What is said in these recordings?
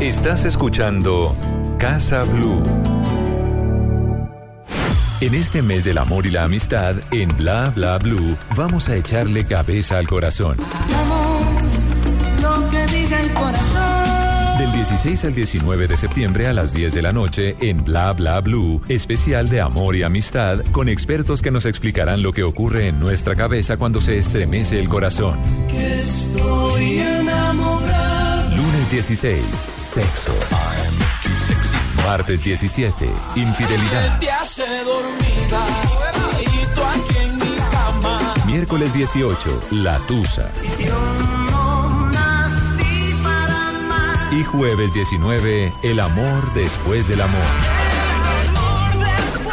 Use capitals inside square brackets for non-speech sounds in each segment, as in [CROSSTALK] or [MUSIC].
Estás escuchando Casa Blue. En este mes del amor y la amistad, en Bla Bla Blue, vamos a echarle cabeza al corazón. Del 16 al 19 de septiembre a las 10 de la noche en Bla Bla Blue, especial de amor y amistad con expertos que nos explicarán lo que ocurre en nuestra cabeza cuando se estremece el corazón. Que estoy enamorado. Lunes 16, sexo. Martes 17, infidelidad. Miércoles 18, la tusa. Y jueves 19, el amor después del amor.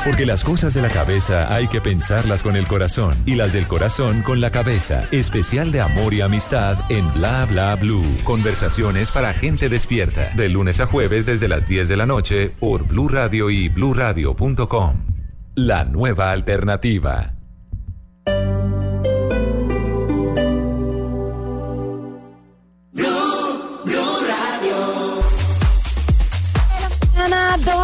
Porque las cosas de la cabeza hay que pensarlas con el corazón y las del corazón con la cabeza. Especial de amor y amistad en Bla Bla Blue. Conversaciones para gente despierta. De lunes a jueves desde las 10 de la noche por Blue Radio y bluradio.com. La nueva alternativa.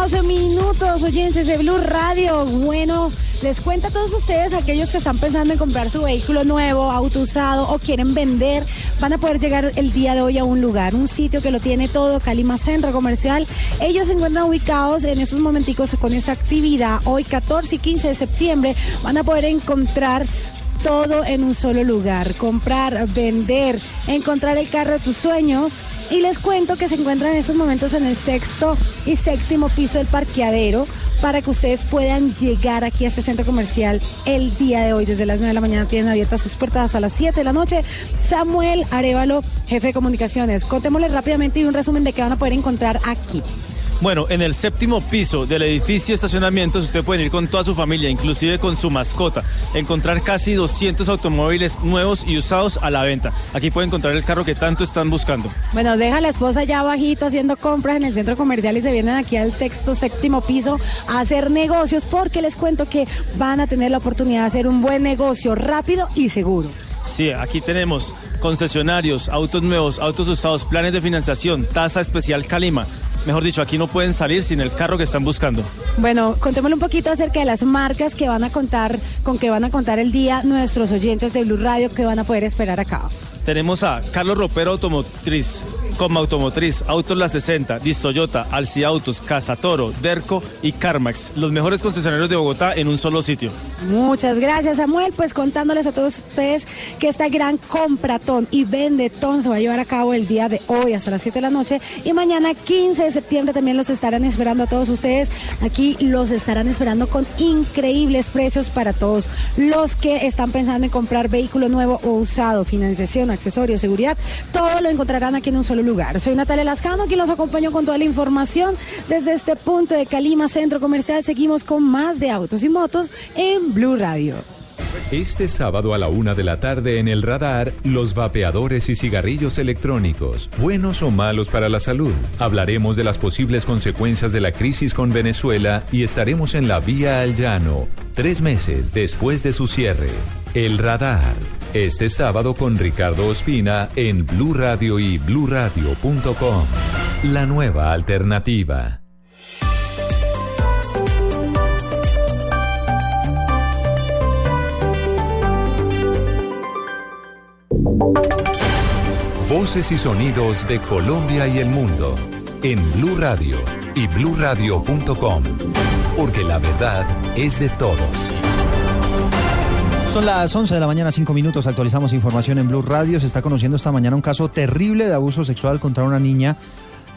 12 minutos, oyentes de Blue Radio. Bueno, les cuento a todos ustedes, aquellos que están pensando en comprar su vehículo nuevo, auto usado o quieren vender, van a poder llegar el día de hoy a un lugar, un sitio que lo tiene todo, Calima Centro Comercial. Ellos se encuentran ubicados en estos momenticos con esta actividad. Hoy, 14 y 15 de septiembre, van a poder encontrar todo en un solo lugar. Comprar, vender, encontrar el carro de tus sueños. Y les cuento que se encuentran en estos momentos en el sexto y séptimo piso del parqueadero para que ustedes puedan llegar aquí a este centro comercial el día de hoy. Desde las 9 de la mañana tienen abiertas sus puertas hasta las 7 de la noche. Samuel Arevalo, jefe de comunicaciones. Contémosles rápidamente y un resumen de qué van a poder encontrar aquí. Bueno, en el séptimo piso del edificio de estacionamientos usted puede ir con toda su familia, inclusive con su mascota. Encontrar casi 200 automóviles nuevos y usados a la venta. Aquí puede encontrar el carro que tanto están buscando. Bueno, deja a la esposa ya bajito haciendo compras en el centro comercial y se vienen aquí al sexto, séptimo piso a hacer negocios porque les cuento que van a tener la oportunidad de hacer un buen negocio rápido y seguro. Sí, aquí tenemos concesionarios, autos nuevos, autos usados, planes de financiación, tasa especial Calima. Mejor dicho, aquí no pueden salir sin el carro que están buscando. Bueno, contémosle un poquito acerca de las marcas que van a contar, con que van a contar el día nuestros oyentes de Blue Radio que van a poder esperar acá. Tenemos a Carlos Ropero Automotriz, Coma Automotriz, Autos La 60, Dis Toyota, Alci Autos, Casa Toro, Derco y Carmax. Los mejores concesionarios de Bogotá en un solo sitio. Muchas gracias, Samuel. Pues contándoles a todos ustedes que esta gran compratón y vendetón se va a llevar a cabo el día de hoy hasta las 7 de la noche y mañana 15 de septiembre también los estarán esperando a todos ustedes. Aquí los estarán esperando con increíbles precios para todos los que están pensando en comprar vehículo nuevo o usado, financiación, accesorios, seguridad. Todo lo encontrarán aquí en un solo lugar. Soy Natalia Lascano, quien los acompañó con toda la información desde este punto de Calima Centro Comercial. Seguimos con más de autos y motos en Blue Radio. Este sábado a la una de la tarde en el radar, los vapeadores y cigarrillos electrónicos, buenos o malos para la salud. Hablaremos de las posibles consecuencias de la crisis con Venezuela y estaremos en la vía al llano, tres meses después de su cierre. El radar, este sábado con Ricardo Ospina en Blue Radio y bluradio.com. La nueva alternativa. Voces y sonidos de Colombia y el mundo en Blue Radio y bluradio.com, porque la verdad es de todos. Son las 11 de la mañana, 5 minutos. Actualizamos información en Blue Radio. Se está conociendo esta mañana un caso terrible de abuso sexual contra una niña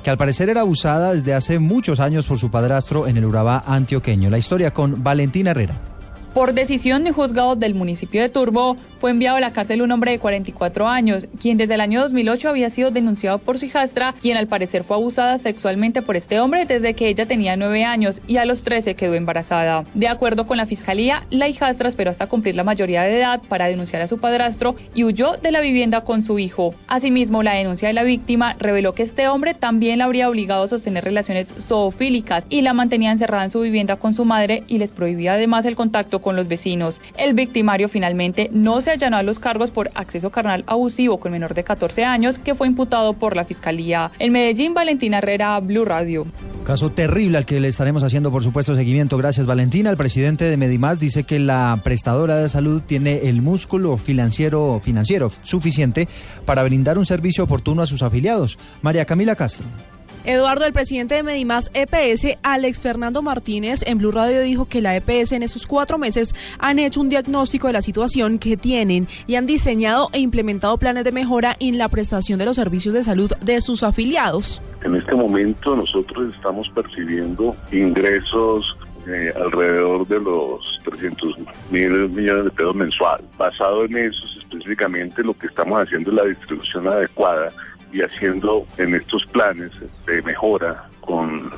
que al parecer era abusada desde hace muchos años por su padrastro en el Urabá antioqueño. La historia con Valentina Herrera. Por decisión de un juzgado del municipio de Turbo, fue enviado a la cárcel un hombre de 44 años, quien desde el año 2008 había sido denunciado por su hijastra, quien al parecer fue abusada sexualmente por este hombre desde que ella tenía 9 años y a los 13 quedó embarazada. De acuerdo con la fiscalía, la hijastra esperó hasta cumplir la mayoría de edad para denunciar a su padrastro y huyó de la vivienda con su hijo. Asimismo, la denuncia de la víctima reveló que este hombre también la habría obligado a sostener relaciones zoofílicas y la mantenía encerrada en su vivienda con su madre y les prohibía además el contacto con con los vecinos. El victimario finalmente no se allanó a los cargos por acceso carnal abusivo con menor de 14 años que fue imputado por la Fiscalía. En Medellín, Valentina Herrera, Blue Radio. Caso terrible al que le estaremos haciendo, por supuesto, seguimiento. Gracias, Valentina. El presidente de Medimás dice que la prestadora de salud tiene el músculo financiero, financiero suficiente para brindar un servicio oportuno a sus afiliados. María Camila Castro. Eduardo, el presidente de Medimás EPS, Alex Fernando Martínez, en Blue Radio dijo que la EPS en estos cuatro meses han hecho un diagnóstico de la situación que tienen y han diseñado e implementado planes de mejora en la prestación de los servicios de salud de sus afiliados. En este momento nosotros estamos percibiendo ingresos eh, alrededor de los 300 mil millones de pesos mensual. Basado en eso, específicamente lo que estamos haciendo es la distribución adecuada y haciendo en estos planes de mejora con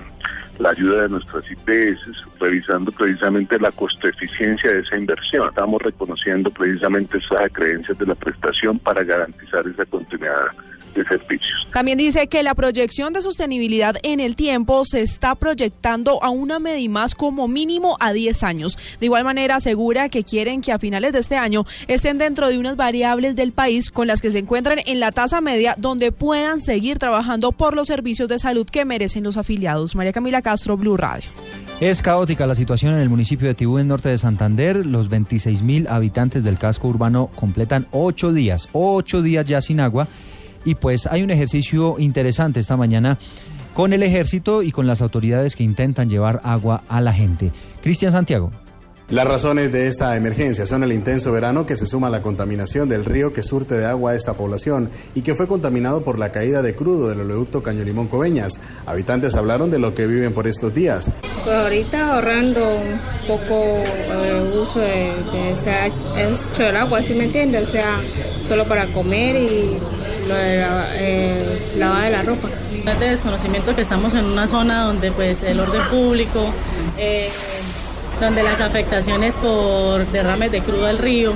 la ayuda de nuestras IPS, revisando precisamente la costo eficiencia de esa inversión. Estamos reconociendo precisamente esas creencias de la prestación para garantizar esa continuidad de servicios. También dice que la proyección de sostenibilidad en el tiempo se está proyectando a una Medimás como mínimo a 10 años. De igual manera asegura que quieren que a finales de este año estén dentro de unas variables del país con las que se encuentran en la tasa media donde puedan seguir trabajando por los servicios de salud que merecen los afiliados. María Camila Castro, Blue Radio. Es caótica la situación en el municipio de Tibú, en norte de Santander. Los 26 mil habitantes del casco urbano completan ocho días, ocho días ya sin agua. Y pues hay un ejercicio interesante esta mañana con el ejército y con las autoridades que intentan llevar agua a la gente. Cristian Santiago. Las razones de esta emergencia son el intenso verano que se suma a la contaminación del río que surte de agua a esta población y que fue contaminado por la caída de crudo del oleoducto Caño Limón Coveñas. Habitantes hablaron de lo que viven por estos días. Pues ahorita ahorrando un poco eh, uso de, hecho el agua, ¿sí me entiende? O sea, solo para comer y lo de la, eh, de la ropa. Es de desconocimiento que estamos en una zona donde pues el orden público, eh, donde las afectaciones por derrames de crudo al río,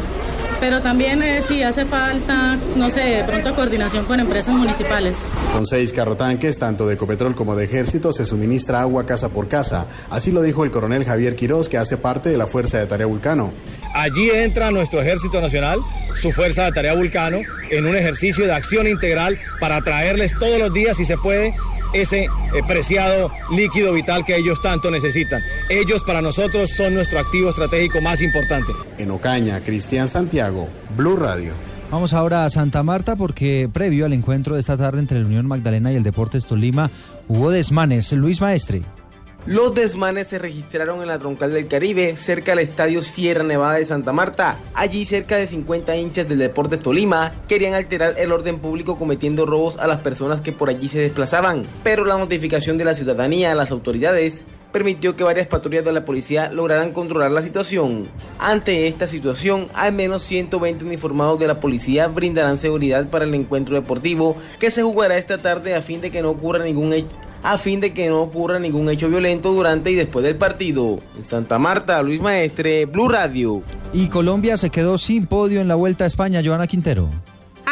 pero también eh, sí hace falta, no sé, de pronto coordinación con empresas municipales. Con seis carrotanques, tanto de Ecopetrol como de Ejército, se suministra agua casa por casa. Así lo dijo el coronel Javier Quirós, que hace parte de la Fuerza de Tarea Vulcano. Allí entra nuestro Ejército Nacional, su Fuerza de Tarea Vulcano, en un ejercicio de acción integral para traerles todos los días, si se puede, ese eh, preciado líquido vital que ellos tanto necesitan. Ellos para nosotros son nuestro activo estratégico más importante. En Ocaña, Cristian Santiago, Blue Radio. Vamos ahora a Santa Marta porque previo al encuentro de esta tarde entre la Unión Magdalena y el Deportes Tolima hubo desmanes. Luis Maestre. Los desmanes se registraron en la troncal del Caribe, cerca del estadio Sierra Nevada de Santa Marta. Allí cerca de 50 hinchas del Deportes Tolima querían alterar el orden público cometiendo robos a las personas que por allí se desplazaban. Pero la notificación de la ciudadanía a las autoridades permitió que varias patrullas de la policía lograran controlar la situación. Ante esta situación, al menos 120 uniformados de la policía brindarán seguridad para el encuentro deportivo que se jugará esta tarde a fin de que no ocurra ningún hecho a fin de que no ocurra ningún hecho violento durante y después del partido. En Santa Marta, Luis Maestre, Blue Radio. Y Colombia se quedó sin podio en la Vuelta a España, Joana Quintero.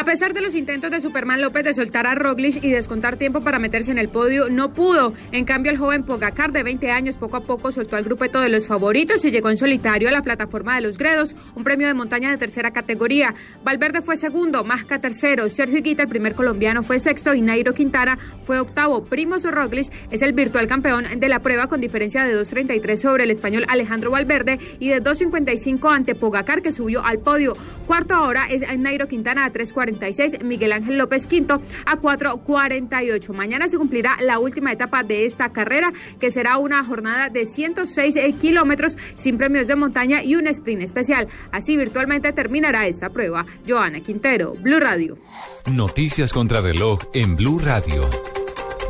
A pesar de los intentos de Superman López de soltar a Roglic y descontar tiempo para meterse en el podio, no pudo. En cambio, el joven Pogacar de 20 años poco a poco soltó al grupeto de los favoritos y llegó en solitario a la plataforma de los Gredos, un premio de montaña de tercera categoría. Valverde fue segundo, Masca tercero, Sergio Higuita, el primer colombiano, fue sexto y Nairo Quintana fue octavo. Primos Roglic es el virtual campeón de la prueba con diferencia de 2.33 sobre el español Alejandro Valverde y de 2.55 ante Pogacar que subió al podio. Cuarto ahora es Nairo Quintana a 3.40. 46, Miguel Ángel López Quinto a 4.48. Mañana se cumplirá la última etapa de esta carrera, que será una jornada de 106 kilómetros sin premios de montaña y un sprint especial. Así virtualmente terminará esta prueba. Joana Quintero, Blue Radio. Noticias contra reloj en Blue Radio.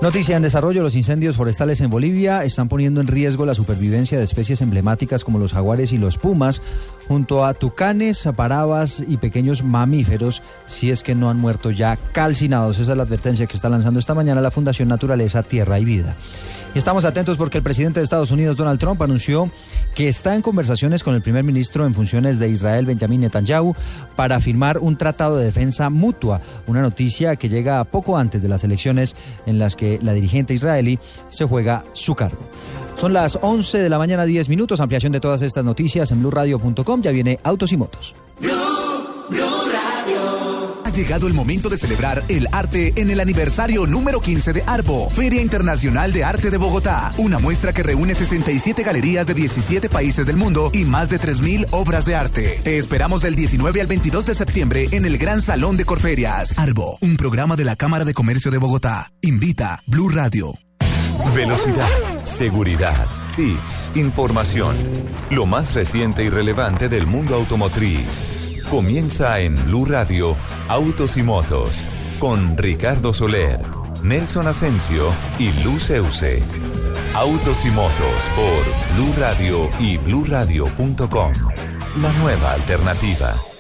Noticia en desarrollo, los incendios forestales en Bolivia están poniendo en riesgo la supervivencia de especies emblemáticas como los jaguares y los pumas, junto a tucanes, parabas y pequeños mamíferos, si es que no han muerto ya calcinados. Esa es la advertencia que está lanzando esta mañana la Fundación Naturaleza, Tierra y Vida. Estamos atentos porque el presidente de Estados Unidos, Donald Trump, anunció que está en conversaciones con el primer ministro en funciones de Israel, Benjamin Netanyahu, para firmar un tratado de defensa mutua. Una noticia que llega poco antes de las elecciones en las que la dirigente israelí se juega su cargo. Son las 11 de la mañana, 10 minutos. Ampliación de todas estas noticias en blurradio.com. Ya viene Autos y Motos. Llegado el momento de celebrar el arte en el aniversario número 15 de ARBO, Feria Internacional de Arte de Bogotá. Una muestra que reúne 67 galerías de 17 países del mundo y más de 3.000 obras de arte. Te esperamos del 19 al 22 de septiembre en el Gran Salón de Corferias. ARBO, un programa de la Cámara de Comercio de Bogotá. Invita Blue Radio. Velocidad, seguridad, tips, información. Lo más reciente y relevante del mundo automotriz. Comienza en Blue Radio, Autos y Motos, con Ricardo Soler, Nelson Asensio y Luz Euse. Autos y Motos por Blue Radio y bluradio.com. La nueva alternativa.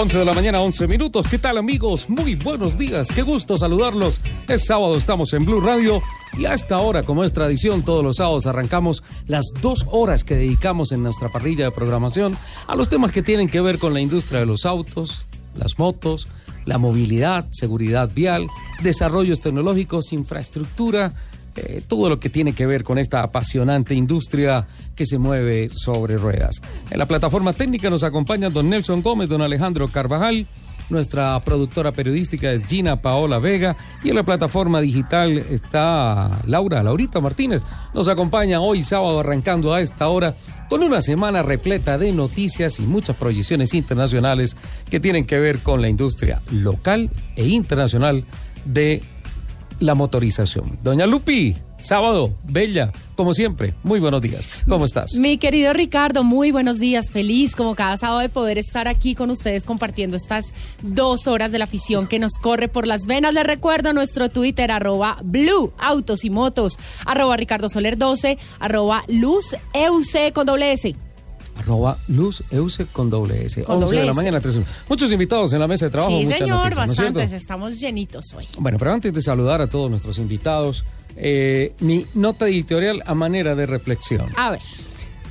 11 de la mañana, 11 minutos. ¿Qué tal amigos? Muy buenos días. Qué gusto saludarlos. Es sábado, estamos en Blue Radio y a esta hora, como es tradición, todos los sábados arrancamos las dos horas que dedicamos en nuestra parrilla de programación a los temas que tienen que ver con la industria de los autos, las motos, la movilidad, seguridad vial, desarrollos tecnológicos, infraestructura, eh, todo lo que tiene que ver con esta apasionante industria que se mueve sobre ruedas. En la plataforma técnica nos acompañan don Nelson Gómez, don Alejandro Carvajal. Nuestra productora periodística es Gina Paola Vega y en la plataforma digital está Laura, Laurita Martínez. Nos acompaña hoy sábado arrancando a esta hora con una semana repleta de noticias y muchas proyecciones internacionales que tienen que ver con la industria local e internacional de la motorización. Doña Lupi, sábado, bella, como siempre, muy buenos días. ¿Cómo estás? Mi querido Ricardo, muy buenos días. Feliz como cada sábado de poder estar aquí con ustedes compartiendo estas dos horas de la afición que nos corre por las venas. Les recuerdo nuestro Twitter, arroba Blue Autos y Motos, arroba Ricardo Soler 12, arroba Luz EUC con doble S arroba Luz Euse con doble S. Con 11 doble de la S. mañana, 13. Muchos invitados en la mesa de trabajo. Sí, muchas señor, noticias, ¿no es cierto? bastantes. Estamos llenitos hoy. Bueno, pero antes de saludar a todos nuestros invitados, eh, mi nota editorial a manera de reflexión. A ver.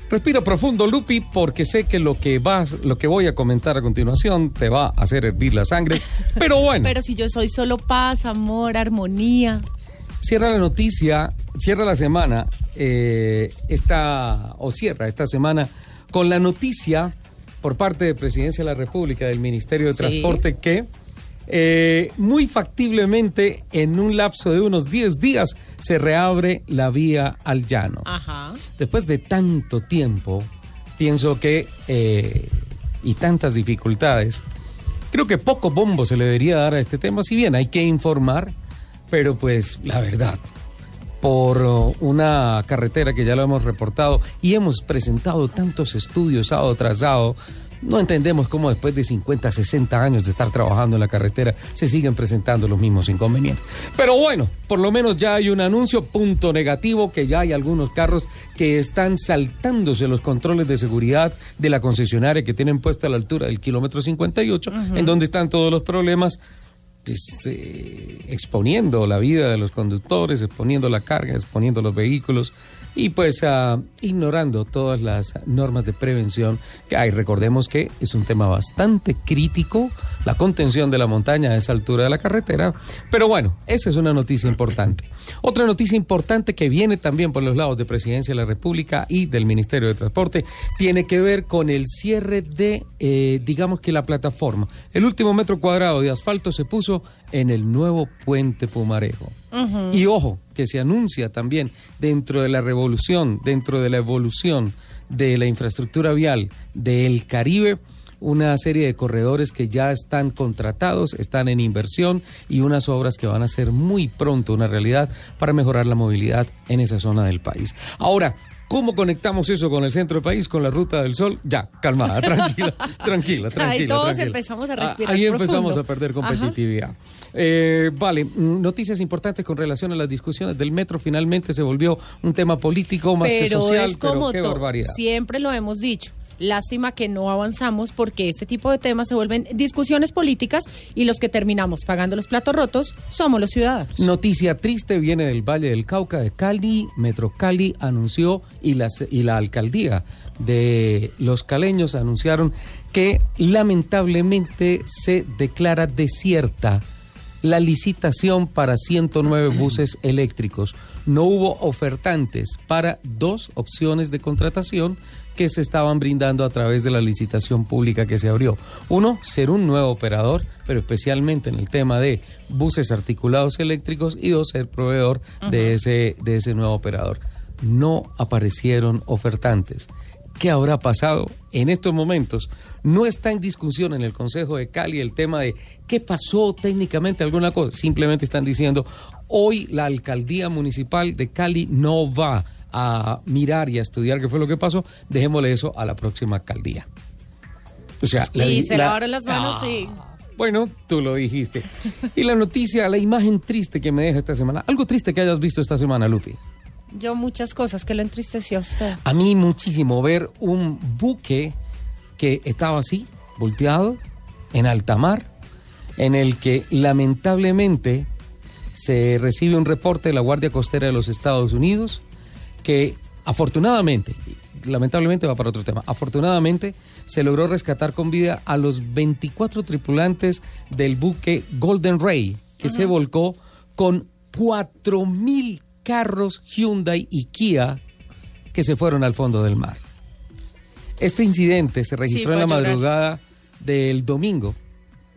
Respira profundo, Lupi, porque sé que lo que vas, lo que voy a comentar a continuación te va a hacer hervir la sangre. [LAUGHS] Pero bueno, Pero si yo soy solo paz, amor, armonía. cierra la noticia, cierra la semana, eh, esta, o cierra esta semana con la noticia por parte de Presidencia de la República, del Ministerio de Sí. Transporte, que eh, muy factiblemente en un lapso de unos 10 días se reabre la vía al llano. Ajá. Después de tanto tiempo, pienso que, eh, y tantas dificultades, creo que poco bombo se le debería dar a este tema, si bien hay que informar, pero pues la verdad, por uh, una carretera que ya lo hemos reportado y hemos presentado tantos estudios sábado tras sábado, no entendemos cómo después de 50, 60 años de estar trabajando en la carretera se siguen presentando los mismos inconvenientes. Pero bueno, por lo menos ya hay un anuncio, punto negativo, que ya hay algunos carros que están saltándose los controles de seguridad de la concesionaria que tienen puesta a la altura del kilómetro 58, Ujú. en donde están todos los problemas eh, exponiendo la vida de los conductores, exponiendo la carga, exponiendo los vehículos y pues ah, ignorando todas las normas de prevención que hay. Recordemos que es un tema bastante crítico, la contención de la montaña a esa altura de la carretera, pero bueno, esa es una noticia importante. Otra noticia importante que viene también por los lados de Presidencia de la República y del Ministerio de Transporte tiene que ver con el cierre de, eh, digamos que la plataforma. El último metro cuadrado de asfalto se puso en el nuevo puente Pumarejo. Y ojo, que se anuncia también dentro de la revolución, dentro de la evolución de la infraestructura vial del Caribe, una serie de corredores que ya están contratados, están en inversión y unas obras que van a ser muy pronto una realidad para mejorar la movilidad en esa zona del país. Ahora, ¿cómo conectamos eso con el centro del país, con la Ruta del Sol? Ya, calmada, [LAUGHS] tranquila, tranquila, tranquila. Ahí todos tranquila. empezamos a Ah, respirar Ahí empezamos a perder competitividad. Eh, vale, mm, noticias importantes con relación a las discusiones del metro. Finalmente se volvió un tema político más que social, es como pero qué barbaridad. siempre lo hemos dicho. Lástima que no avanzamos porque este tipo de temas se vuelven discusiones políticas y los que terminamos pagando los platos rotos somos los ciudadanos. Noticia triste viene del Valle del Cauca de Cali. Metro Cali anunció y, las, y la alcaldía de los caleños anunciaron que lamentablemente se declara desierta la licitación para 109 buses eléctricos. No hubo ofertantes para dos opciones de contratación que se estaban brindando a través de la licitación pública que se abrió. Uno, ser un nuevo operador, pero especialmente en el tema de buses articulados eléctricos, y dos, ser proveedor de, ese, de ese nuevo operador. No aparecieron ofertantes. ¿Qué habrá pasado en estos momentos? No está en discusión en el Consejo de Cali el tema de qué pasó técnicamente alguna cosa. Simplemente están diciendo, hoy la alcaldía municipal de Cali no va a mirar y a estudiar qué fue lo que pasó. Dejémosle eso a la próxima alcaldía. O sea, la- y se la- lavaron las manos, Ah, sí. Bueno, tú lo dijiste. Y la noticia, la imagen triste que me deja esta semana. Algo triste que hayas visto esta semana, Lupi. Yo muchas cosas que lo entristeció a usted. A mí muchísimo ver un buque que estaba así, volteado, en alta mar, en el que lamentablemente se recibe un reporte de la Guardia Costera de los Estados Unidos que afortunadamente, lamentablemente va para otro tema, afortunadamente se logró rescatar con vida a los 24 tripulantes del buque Golden Ray, que se volcó con 4.000 carros Hyundai y Kia que se fueron al fondo del mar. Este incidente se registró en la llorar. madrugada del domingo,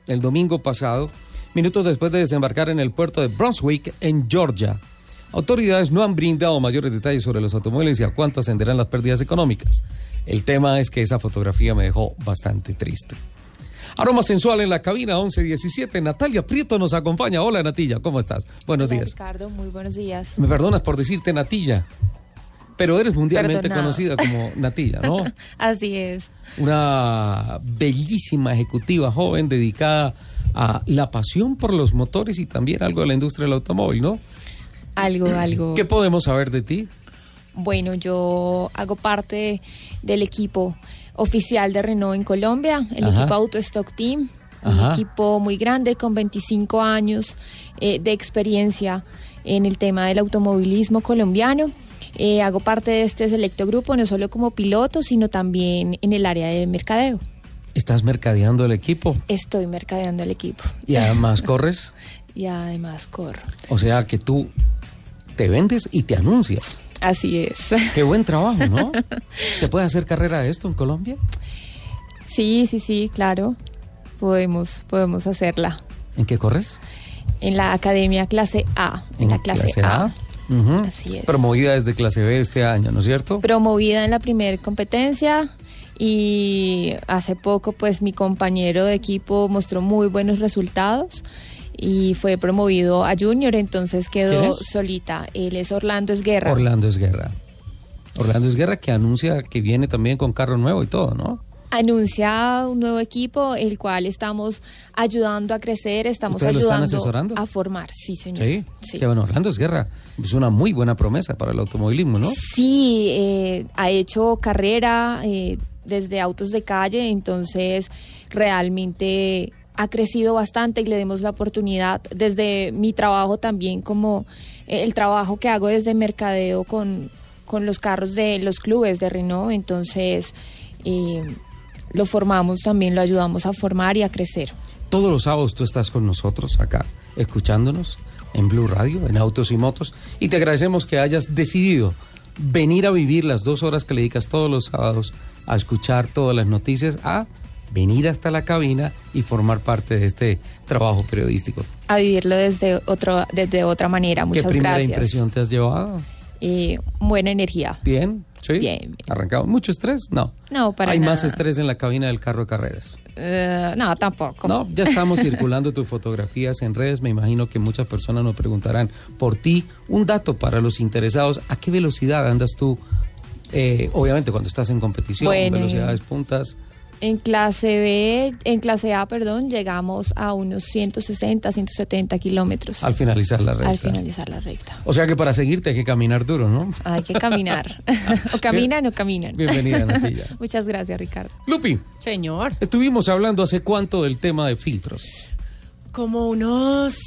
el domingo pasado, minutos después de desembarcar en el puerto de Brunswick, en Georgia. Autoridades no han brindado mayores detalles sobre los automóviles y a cuánto ascenderán las pérdidas económicas. El tema es que esa fotografía me dejó bastante triste. Aroma sensual en la cabina 1117. Natalia Prieto nos acompaña. Hola Natilla, ¿cómo estás? Buenos Hola, días. Ricardo, muy buenos días. Me perdonas por decirte Natilla, pero eres mundialmente Perdonado. conocida como Natilla, ¿no? [LAUGHS] Así es. Una bellísima ejecutiva joven dedicada a la pasión por los motores y también algo de la industria del automóvil, ¿no? Algo, algo. ¿Qué podemos saber de ti? Bueno, yo hago parte del equipo oficial de Renault en Colombia, el Ajá. equipo Auto Stock Team, un equipo muy grande con 25 años eh, de experiencia en el tema del automovilismo colombiano. Eh, hago parte de este selecto grupo no solo como piloto, sino también en el área de mercadeo. Estás mercadeando el equipo Estoy mercadeando el equipo y además [LAUGHS] corres, y además corro. o sea que tú te vendes y te anuncias. Así es. Qué buen trabajo, ¿no? [LAUGHS] ¿Se puede hacer carrera de esto en Colombia? Sí, sí, sí, claro. Podemos, podemos hacerla. ¿En qué corres? En la academia clase A. En, la clase, A. Ujú. Así es. Promovida desde clase B este año, ¿no es cierto? Promovida en la primera competencia y hace poco pues mi compañero de equipo mostró muy buenos resultados y fue promovido a junior, entonces ¿Quién quedó solita. Él es Orlando Esguerra. Orlando Esguerra. Orlando Esguerra que anuncia que viene también con carro nuevo y todo, ¿no? Anuncia un nuevo equipo, el cual estamos ayudando a crecer, estamos ¿Ustedes lo están ayudando a formar. Sí, señor. Sí. Sí. Que bueno, Orlando Esguerra es una muy buena promesa para el automovilismo, ¿no? Sí, eh, ha hecho carrera eh, desde autos de calle, entonces realmente ha crecido bastante y le demos la oportunidad desde mi trabajo también como eh, el trabajo que hago desde mercadeo con, con los carros de los clubes de Renault, entonces eh, lo formamos también, lo ayudamos a formar y a crecer. Todos los sábados tú estás con nosotros acá, escuchándonos en Blue Radio, en Autos y Motos, y te agradecemos que hayas decidido venir a vivir las dos horas que le dedicas todos los sábados a escuchar todas las noticias, a venir hasta la cabina y formar parte de este trabajo periodístico. A vivirlo desde, otro, desde otra manera. Muchas ¿Qué primera gracias. impresión te has llevado? Eh, buena energía. ¿Bien? ¿Sí? Bien, bien. ¿Arrancado? ¿Mucho estrés? No. No, para Hay más estrés en la cabina del carro de carreras. Eh, no, tampoco. No, ya estamos [LAUGHS] circulando tus fotografías en redes. Me imagino que muchas personas nos preguntarán por ti. Un dato para los interesados: ¿a qué velocidad andas tú? Eh, obviamente, cuando estás en competición, Bueno, velocidades puntas. En clase B, en clase A, perdón, llegamos a unos 160, 170 kilómetros. Al finalizar la recta. Al finalizar la recta. O sea que para seguirte hay que caminar duro, ¿no? Hay que caminar. [LAUGHS] [LAUGHS] o caminan o caminan. Bienvenida, Natilla. [LAUGHS] Muchas gracias, Ricardo. Lupi, Señor. estuvimos hablando hace cuánto del tema de filtros. Como unos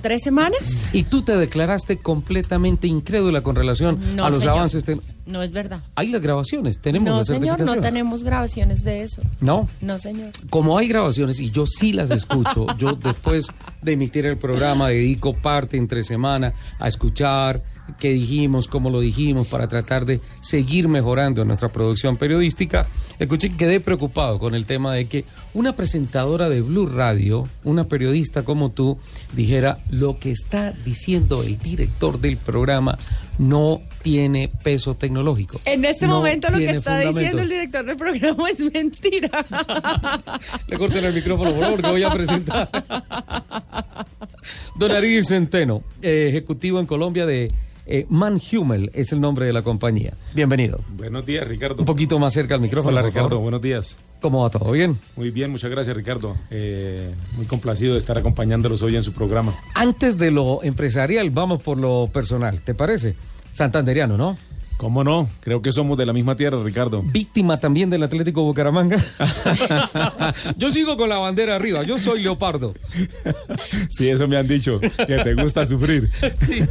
tres semanas. Y tú te declaraste completamente incrédula con relación No, a los señor. avances. No es verdad. Hay las grabaciones, tenemos no, señor, no tenemos grabaciones de eso. No. No, señor. Como hay grabaciones y yo sí las escucho, [LAUGHS] yo después de emitir el programa dedico parte entre semana a escuchar qué dijimos, cómo lo dijimos, para tratar de seguir mejorando nuestra producción periodística. Escuché que quedé preocupado con el tema de que una presentadora de Blue Radio, una periodista como tú, dijera lo que está diciendo el director del programa no tiene peso tecnológico. En este No momento lo que está fundamento. diciendo el director del programa es mentira. [LAUGHS] Le corten el micrófono, por favor, que voy a presentar. [LAUGHS] Don Ariel Centeno, eh, ejecutivo en Colombia de eh, Manhumel, es el nombre de la compañía. Bienvenido. Buenos días, Ricardo. Un poquito más cerca al micrófono. Hola, por Ricardo. favor. Buenos días. ¿Cómo va todo? ¿Bien? Muy bien, muchas gracias, Ricardo. Eh, muy complacido de estar acompañándolos hoy en su programa. Antes de lo empresarial, vamos por lo personal, ¿te parece? Santanderiano, ¿no? ¿Cómo no? Creo que somos de la misma tierra, Ricardo. Víctima también del Atlético Bucaramanga. [LAUGHS] yo sigo con la bandera arriba, yo soy Leopardo. Sí, eso me han dicho, que te gusta sufrir. Sí.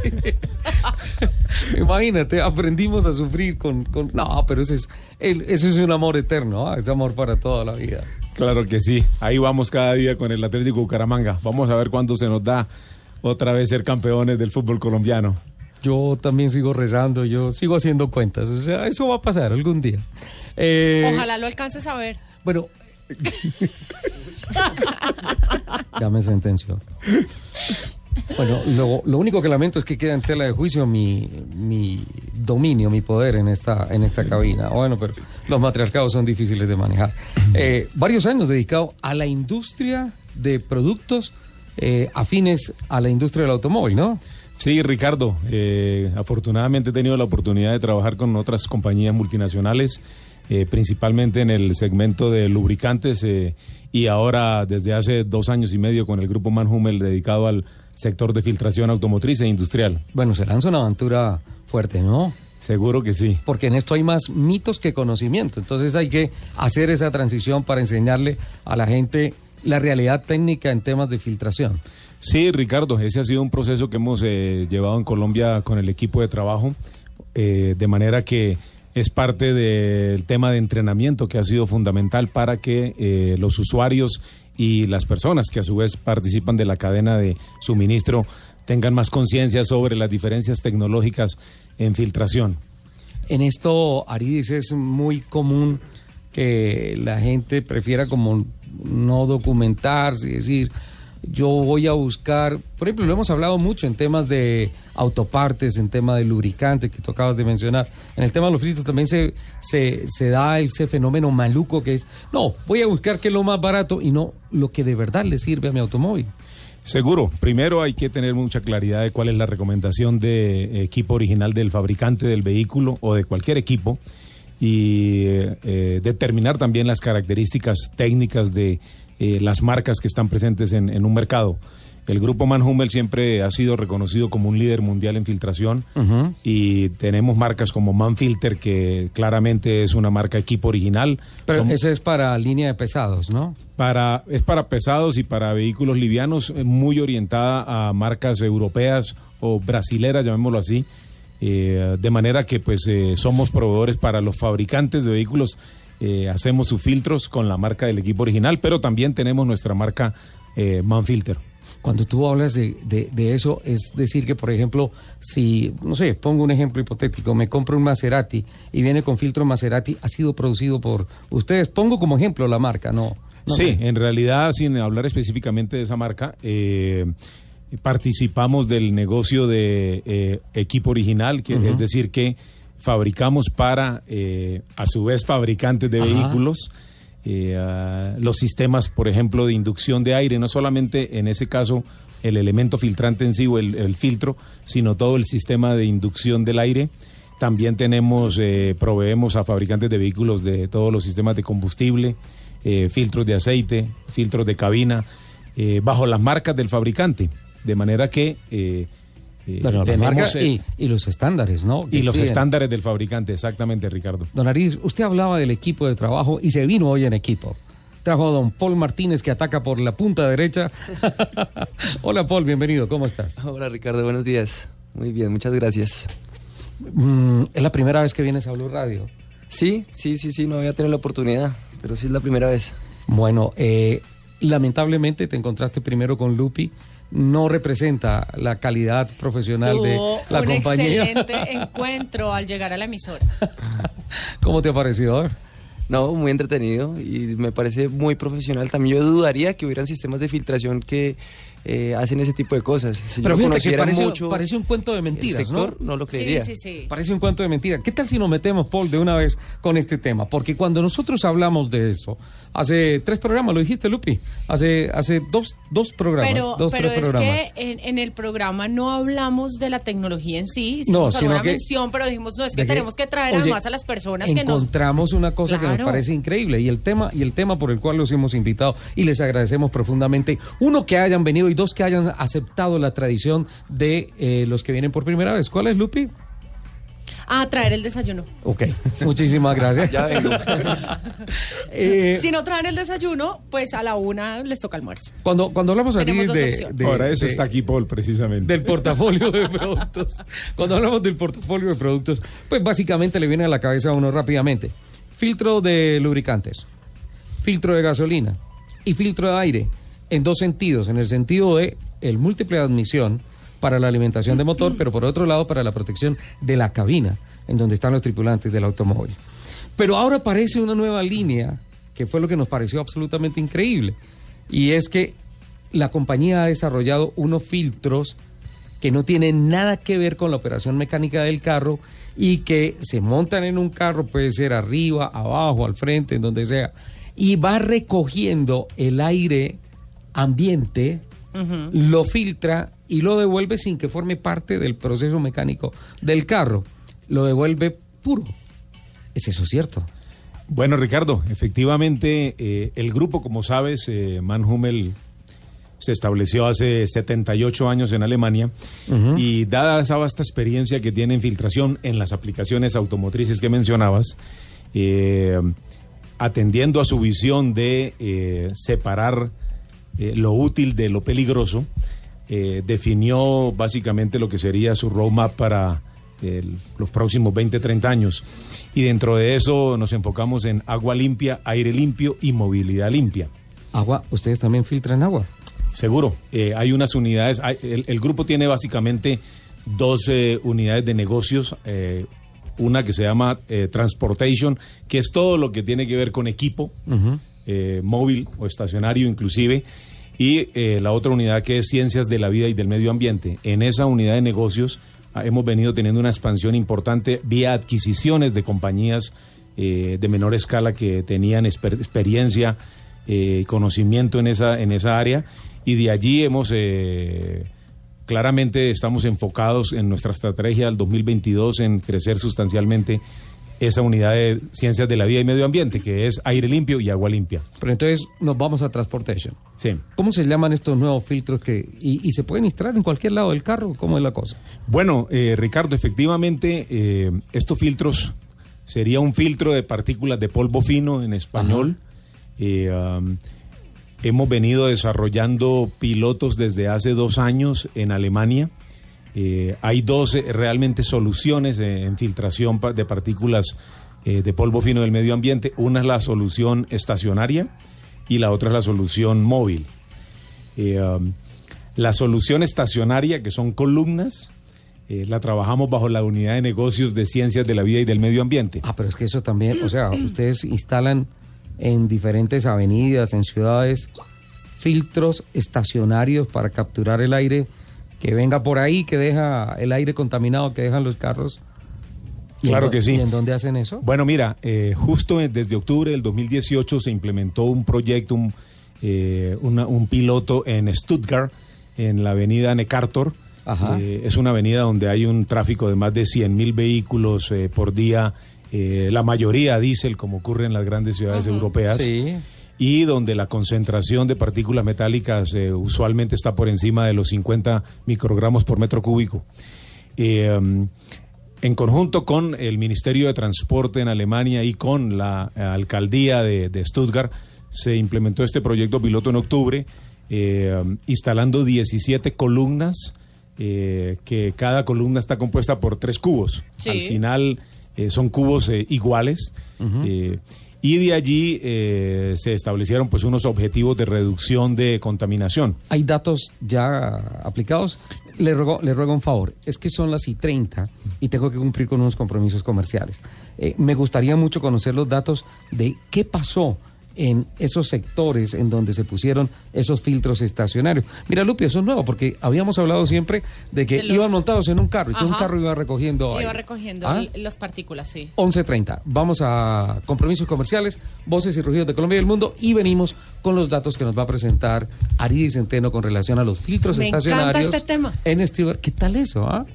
Imagínate, aprendimos a sufrir con... con- No, pero ese es, el- eso es un amor eterno, ¿ah? es amor para toda la vida. Claro que sí. Ahí vamos cada día con el Atlético Bucaramanga. Vamos a ver cuándo se nos da otra vez ser campeones del fútbol colombiano. Yo también sigo rezando, yo sigo haciendo cuentas, o sea, eso va a pasar algún día. Eh, Ojalá lo alcances a ver. Bueno, [LAUGHS] ya me sentenció. Bueno, lo, lo único que lamento es que queda en tela de juicio mi, mi dominio, mi poder en esta, en esta cabina. Bueno, pero los matriarcados son difíciles de manejar. Eh, varios años dedicado a la industria de productos eh, afines a la industria del automóvil, ¿no? Sí, Ricardo. eh, afortunadamente he tenido la oportunidad de trabajar con otras compañías multinacionales, eh, principalmente en el segmento de lubricantes eh, y ahora desde hace dos años y medio con el grupo Manhumel dedicado al sector de filtración automotriz e industrial. Bueno, se lanza una aventura fuerte, ¿no? Seguro que sí. Porque en esto hay más mitos que conocimiento. Entonces hay que hacer esa transición para enseñarle a la gente la realidad técnica en temas de filtración. Sí, Ricardo, ese ha sido un proceso que hemos eh, llevado en Colombia con el equipo de trabajo, eh, de manera que es parte del tema de entrenamiento que ha sido fundamental para que eh, los usuarios y las personas que a su vez participan de la cadena de suministro tengan más conciencia sobre las diferencias tecnológicas en filtración. En esto, Aridis, es muy común que la gente prefiera como no documentarse, es decir, yo voy a buscar, por ejemplo, lo hemos hablado mucho en temas de autopartes, en temas de lubricantes que tú acabas de mencionar. En el tema de los fritos también se, se, da ese fenómeno maluco que es, no, voy a buscar qué es lo más barato y no lo que de verdad le sirve a mi automóvil. Seguro. Primero hay que tener mucha claridad de cuál es la recomendación de equipo original del fabricante del vehículo o de cualquier equipo y eh, eh, determinar también las características técnicas de eh, las marcas que están presentes en, en un mercado. El grupo Manhumel siempre ha sido reconocido como un líder mundial en filtración y tenemos marcas como Manfilter que claramente es una marca equipo original. Pero Son- ese es para línea de pesados, ¿no? para, es para pesados y para vehículos livianos, eh, muy orientada a marcas europeas o brasileras, llamémoslo así. Eh, de manera que pues eh, somos proveedores para los fabricantes de vehículos, eh, hacemos sus filtros con la marca del equipo original, pero también tenemos nuestra marca eh, Manfilter. Cuando tú hablas de, de- de eso, es decir que, por ejemplo, si, no sé, pongo un ejemplo hipotético, me compro un Maserati y viene con filtro Maserati, ha sido producido por ustedes. Pongo como ejemplo la marca, no. no sí, sé. en realidad, sin hablar específicamente de esa marca, eh, participamos del negocio de eh, equipo original, que es decir, que fabricamos para, eh, a su vez, fabricantes de Ajá. vehículos. eh, los sistemas, por ejemplo, de inducción de aire, no solamente en ese caso el elemento filtrante en sí o el, el filtro, sino todo el sistema de inducción del aire. También tenemos, eh, proveemos a fabricantes de vehículos de todos los sistemas de combustible, eh, filtros de aceite, filtros de cabina, eh, bajo las marcas del fabricante. De manera que Bueno, la tenemos, marca eh, y, y los estándares, ¿no? y los estándares del fabricante, exactamente, Ricardo. Don Ariz, usted hablaba del equipo de trabajo y se vino hoy en equipo. Trajo a don Paul Martínez que ataca por la punta derecha. [LAUGHS] Hola Paul, bienvenido, ¿cómo estás? Hola Ricardo, buenos días. Muy bien, muchas gracias. Mm, es la primera vez que vienes a Blue Radio. Sí, sí, sí, sí, no había tenido la oportunidad, pero sí es la primera vez. Bueno, eh, lamentablemente te encontraste primero con Lupi. No representa la calidad profesional de la un compañía. excelente [LAUGHS] encuentro al llegar a la emisora. ¿Cómo te ha parecido? No, muy entretenido y me parece muy profesional. También yo dudaría que hubieran sistemas de filtración que eh, hacen ese tipo de cosas. Si Pero yo fíjate que parece, mucho parece un cuento de mentiras, el sector, ¿no? no lo creería. Sí, sí, sí. Parece un cuento de mentiras. ¿Qué tal si nos metemos, Paul, de una vez con este tema? Porque cuando nosotros hablamos de eso, hace tres programas, lo dijiste, Lupi, hace, hace dos, dos programas. Pero, dos, pero tres es programas. que en, en el programa no hablamos de la tecnología en sí, No, hicimos sino alguna que- mención, pero dijimos, no, es que tenemos que traer oye, además a las personas que nos... encontramos una cosa que nos parece increíble y el tema y el tema por el cual los hemos invitado y les agradecemos profundamente uno que hayan venido y dos que hayan aceptado la tradición de eh, los que vienen por primera vez ¿cuál es Lupi? Ah, traer el desayuno. Ok, [LAUGHS] muchísimas gracias Ya vengo. [LAUGHS] Eh, Si no traen el desayuno, pues a la una les toca almuerzo. cuando cuando hablamos aquí de, Ahora eso de- está aquí, Paul, precisamente. del portafolio de productos. Cuando hablamos del portafolio de productos, pues básicamente le viene a la cabeza a uno rápidamente. Filtro de lubricantes, filtro de gasolina y filtro de aire en dos sentidos, en el sentido de el múltiple admisión para la alimentación de motor, pero por otro lado para la protección de la cabina en donde están los tripulantes del automóvil. Pero ahora aparece una nueva línea que fue lo que nos pareció absolutamente increíble y es que la compañía ha desarrollado unos filtros que no tienen nada que ver con la operación mecánica del carro y que se montan en un carro, puede ser arriba, abajo, al frente, en donde sea, y va recogiendo el aire ambiente, lo filtra y lo devuelve sin que forme parte del proceso mecánico del carro. Lo devuelve puro. ¿Es eso cierto? Bueno, Ricardo, efectivamente, eh, el grupo, como sabes, eh, Manhummel se estableció hace 78 años en Alemania y dada esa vasta experiencia que tiene en filtración en las aplicaciones automotrices que mencionabas, eh, atendiendo a su visión de eh, separar eh, lo útil de lo peligroso, eh, definió básicamente lo que sería su roadmap para el- los próximos 20, 30 años. Y dentro de eso nos enfocamos en agua limpia, aire limpio y movilidad limpia. Agua, ¿ustedes también filtran agua? Seguro, eh, hay unas unidades, hay- el, el grupo tiene básicamente dos eh, unidades de negocios, eh, una que se llama eh, Transportation, que es todo lo que tiene que ver con equipo, eh, móvil o estacionario inclusive, y eh, la otra unidad que es Ciencias de la Vida y del Medio Ambiente. En esa unidad de negocios ah, hemos venido teniendo una expansión importante vía adquisiciones de compañías eh, de menor escala que tenían exper- experiencia conocimiento en esa, en esa área y de allí hemos claramente estamos enfocados en nuestra estrategia del 2022 en crecer sustancialmente esa unidad de ciencias de la vida y medio ambiente que es aire limpio y agua limpia. Pero entonces nos vamos a Transportation. Sí. ¿Cómo se llaman estos nuevos filtros que y, y se pueden instalar en cualquier lado del carro? ¿Cómo es la cosa? Bueno, eh, Ricardo, efectivamente, eh, estos filtros sería un filtro de partículas de polvo fino en español. Eh, um, hemos venido desarrollando pilotos desde hace dos años en Alemania. Eh, hay dos eh, realmente soluciones en filtración de partículas eh, de polvo fino del medio ambiente. Una es la solución estacionaria y la otra es la solución móvil. Um, la solución estacionaria, que son columnas, la trabajamos bajo la unidad de negocios de ciencias de la vida y del medio ambiente. Ah, pero es que eso también, o sea, [CLEARS THROAT] ustedes instalan en diferentes avenidas, en ciudades, filtros estacionarios para capturar el aire que venga por ahí, que deja el aire contaminado que dejan los carros. ¿Y Claro que sí. ¿Y en dónde hacen eso? Bueno, mira, eh, justo desde octubre del 2018 se implementó un proyecto, un, eh, una- un piloto en Stuttgart, en la avenida Necartor. Ajá. Eh, es una avenida donde hay un tráfico de más de 100 mil vehículos eh, por día, eh, la mayoría diésel, como ocurre en las grandes ciudades europeas. Sí. Y donde la concentración de partículas metálicas eh, usualmente está por encima de los 50 microgramos por metro cúbico. Eh, um, en conjunto con el Ministerio de Transporte en Alemania y con la eh, alcaldía de, de Stuttgart, se implementó este proyecto piloto en octubre, eh, um, instalando 17 columnas, eh, que cada columna está compuesta por tres cubos. Sí. Al final eh, son cubos iguales. Y de allí eh, se establecieron pues unos objetivos de reducción de contaminación. ¿Hay datos ya aplicados? Le ruego, le ruego un favor. Es que son las y 30 y tengo que cumplir con unos compromisos comerciales. Eh, me gustaría mucho conocer los datos de qué pasó en esos sectores en donde se pusieron esos filtros estacionarios. Mira, Lupi, eso es nuevo porque habíamos hablado siempre de que De los- iban montados en un carro y que un carro iba recogiendo Iba recogiendo ¿Ah? las partículas, sí. 11.30. Vamos a compromisos comerciales, voces y rugidos de Colombia y del mundo y venimos con los datos que nos va a presentar Aridi Centeno con relación a los filtros Me encanta estacionarios este tema. en Stewart. ¿Qué tal eso? ah?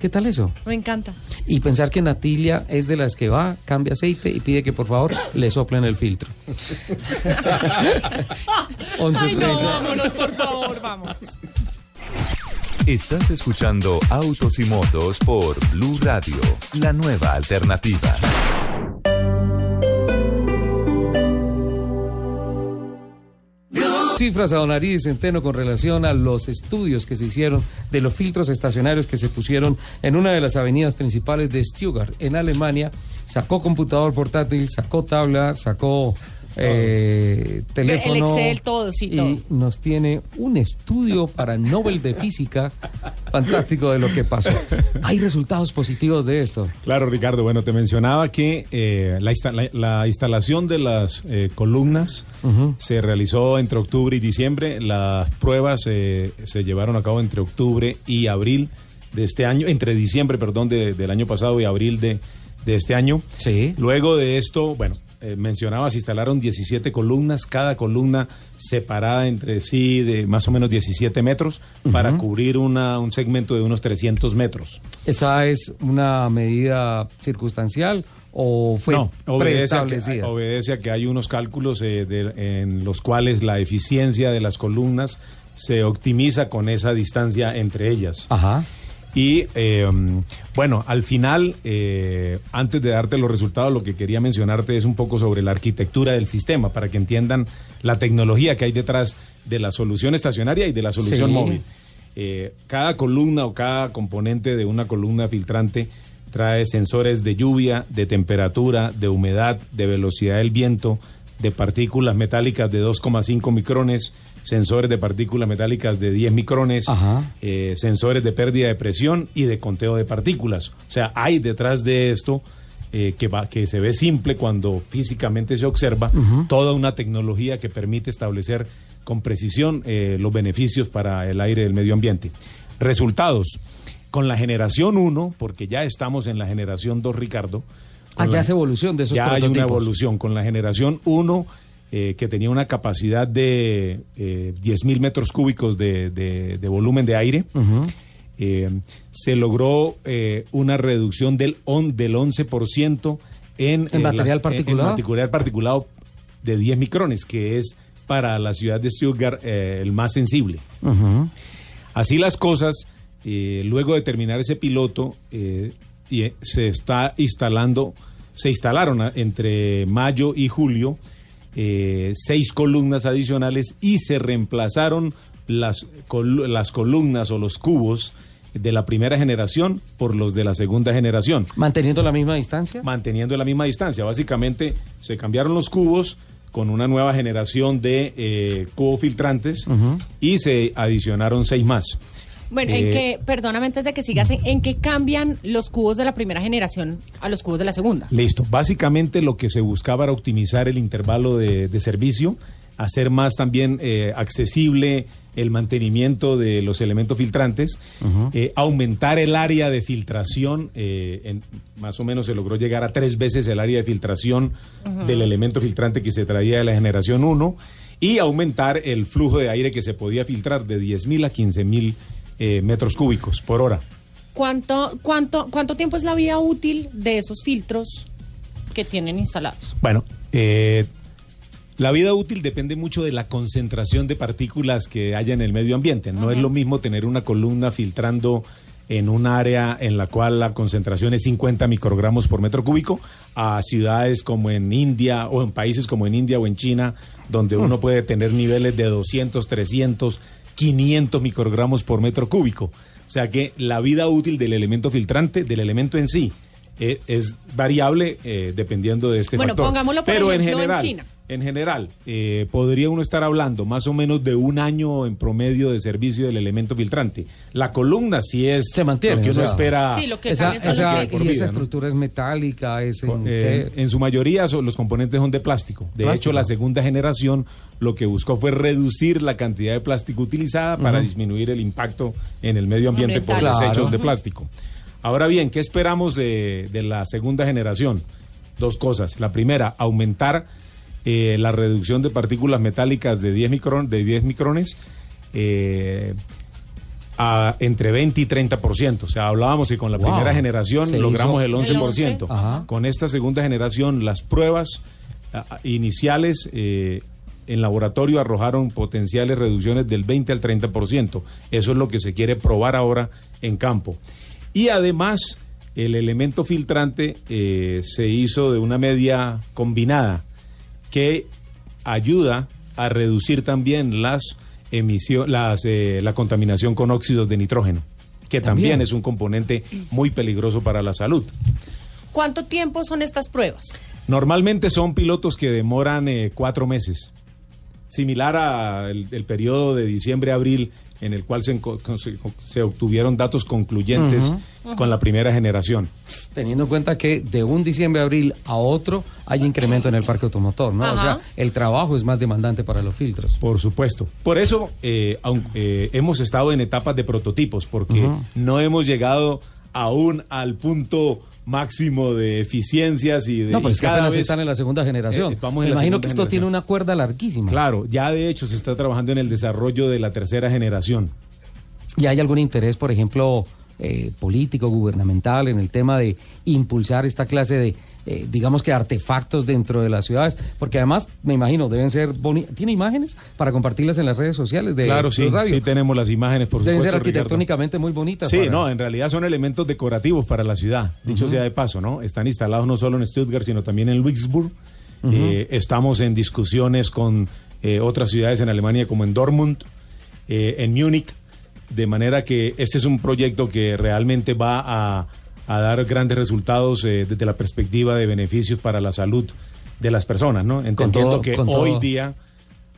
¿Qué tal eso? Me encanta. Y pensar que Natilia es de las que va, cambia aceite y pide que por favor le soplen el filtro. [LAUGHS] 11.30. Ay, no, vámonos, por favor, vamos. Estás escuchando Autos y Motos por Blue Radio, la nueva alternativa. Cifras a Don Ariz Centeno con relación a los estudios que se hicieron de los filtros estacionarios que se pusieron en una de las avenidas principales de Stuttgart, en Alemania. Sacó computador portátil, sacó tabla, sacó eh, teléfono. El Excel, todo, sí, y nos tiene un estudio para Nobel de Física fantástico de lo que pasó. Hay resultados positivos de esto. Claro, Ricardo. Bueno, te mencionaba que eh, la, insta- la- la instalación de las eh, columnas se realizó entre octubre y diciembre. Las pruebas eh, se llevaron a cabo entre octubre y abril de este año, entre diciembre, perdón, de- del año pasado y abril de, de este año. Sí. Luego de esto, bueno, eh, mencionaba, se instalaron 17 columnas, cada columna separada entre sí de más o menos 17 metros para cubrir una, un segmento de unos 300 metros. ¿Esa es una medida circunstancial o fue no, obedece a, que, obedece a que hay unos cálculos eh, de- en los cuales la eficiencia de las columnas se optimiza con esa distancia entre ellas. Ajá. Y eh, bueno, al final, eh, antes de darte los resultados, lo que quería mencionarte es un poco sobre la arquitectura del sistema, para que entiendan la tecnología que hay detrás de la solución estacionaria y de la solución Sí. móvil. Eh, cada columna o cada componente de una columna filtrante trae sensores de lluvia, de temperatura, de humedad, de velocidad del viento, de partículas metálicas de 2,5 micrones, sensores de partículas metálicas de 10 micrones, eh, sensores de pérdida de presión y de conteo de partículas. O sea, hay detrás de esto eh, que, va, que se ve simple cuando físicamente se observa toda una tecnología que permite establecer con precisión eh, los beneficios para el aire del medio ambiente. Resultados. Con la generación 1, porque ya estamos en la generación 2, Ricardo. Ah, ya la- es evolución de esos Ya hay una evolución. Con la generación 1, eh, que tenía una capacidad de eh, 10 mil metros cúbicos de, de- de volumen de aire, eh, se logró eh, una reducción del, on, del 11% en, ¿En material particulado? En, material particulado de 10 micrones, que es para la ciudad de Stuttgart el más sensible. Así las cosas, luego de terminar ese piloto, y, se está instalando, se instalaron a- entre mayo y julio eh, seis columnas adicionales y se reemplazaron las, col- las columnas o los cubos de la primera generación por los de la segunda generación. ¿Manteniendo la misma distancia? Manteniendo la misma distancia. Básicamente se cambiaron los cubos con una nueva generación de eh, cubos filtrantes Ujú. y se adicionaron seis más. Bueno, en Eh, que, perdóname antes de que sigas, ¿en, en qué cambian los cubos de la primera generación a los cubos de la segunda? Listo. Básicamente lo que se buscaba era optimizar el intervalo de, de servicio, hacer más también eh, accesible el mantenimiento de los elementos filtrantes, eh, aumentar el área de filtración, eh, en- más o menos se logró llegar a tres veces el área de filtración del elemento filtrante que se traía de la generación 1 y aumentar el flujo de aire que se podía filtrar de 10.000 a 15.000 eh, metros cúbicos por hora. ¿Cuánto, cuánto, ¿Cuánto tiempo es la vida útil de esos filtros que tienen instalados? Bueno, eh, La vida útil depende mucho de la concentración de partículas que haya en el medio ambiente. No es lo mismo tener una columna filtrando en un área en la cual la concentración es 50 microgramos por metro cúbico a ciudades como en India o en países como en India o en China, donde uno puede tener niveles de 200, 300, 500 microgramos por metro cúbico. O sea que la vida útil del elemento filtrante, del elemento en sí, eh, es variable eh, dependiendo de este Bueno, factor. pongámoslo, por Pero en ejemplo, en general, China. En general, eh, podría uno estar hablando más o menos de un año en promedio de servicio del elemento filtrante. La columna sí es Se mantiene. lo que o uno sea, espera. esa, esa- por y vida, esa ¿no? estructura es metálica, es en, Eh, en su mayoría son- los componentes son de plástico. De Plástico. hecho, la segunda generación lo que buscó fue reducir la cantidad de plástico utilizada para disminuir el impacto en el medio ambiente por Ambiental. desechos Claro. de plástico. Ahora bien, ¿qué esperamos de, de la segunda generación? Dos cosas. La primera, aumentar eh, la reducción de partículas metálicas de 10, micron, de 10 micrones. eh, a entre 20 y 30%. O sea, hablábamos que con la Wow. primera generación Se logramos el 11%. El 11. Ajá. Con esta segunda generación, las pruebas iniciales eh, en laboratorio arrojaron potenciales reducciones del 20 al 30%. Eso es lo que se quiere probar ahora en campo. Y además, el elemento filtrante eh, se hizo de una media combinada que ayuda a reducir también las emisión, las, eh, la contaminación con óxidos de nitrógeno, que también. También. es un componente muy peligroso para la salud. ¿Cuánto tiempo son estas pruebas? Normalmente son pilotos que demoran eh, cuatro meses, similar al el periodo de diciembre-abril en el cual se, obtuvieron datos concluyentes con la primera generación. Teniendo en cuenta que de un diciembre abril a otro hay incremento en el parque automotor, ¿no? O sea, el trabajo es más demandante para los filtros. Por supuesto. Por eso eh, aun- eh, hemos estado en etapas de prototipos, porque no hemos llegado aún al punto máximo de eficiencias y de... No, pero y es que cada vez- están en la segunda generación. Eh, vamos Me imagino que esto tiene generación. una cuerda larguísima. Claro, ya de hecho se está trabajando en el desarrollo de la tercera generación. ¿Y hay algún interés, por ejemplo, eh, político, gubernamental, en el tema de impulsar esta clase de, eh, digamos que, artefactos dentro de las ciudades? Porque además, me imagino, deben ser bonitas. ¿Tiene imágenes para compartirlas en las redes sociales de claro, sí, Radio? sí tenemos las imágenes, por Deben supuesto. ser Ricardo. arquitectónicamente muy bonitas. Sí, para- no, en realidad son elementos decorativos para la ciudad, dicho sea de paso, ¿no? Están instalados no solo en Stuttgart, sino también en Luxemburg. Ujú. Eh, estamos en discusiones con eh, otras ciudades en Alemania, como en Dortmund, en Múnich, de manera que este es un proyecto que realmente va a, a dar grandes resultados eh, desde la perspectiva de beneficios para la salud de las personas, ¿no? Entendiendo todo- que hoy todo. día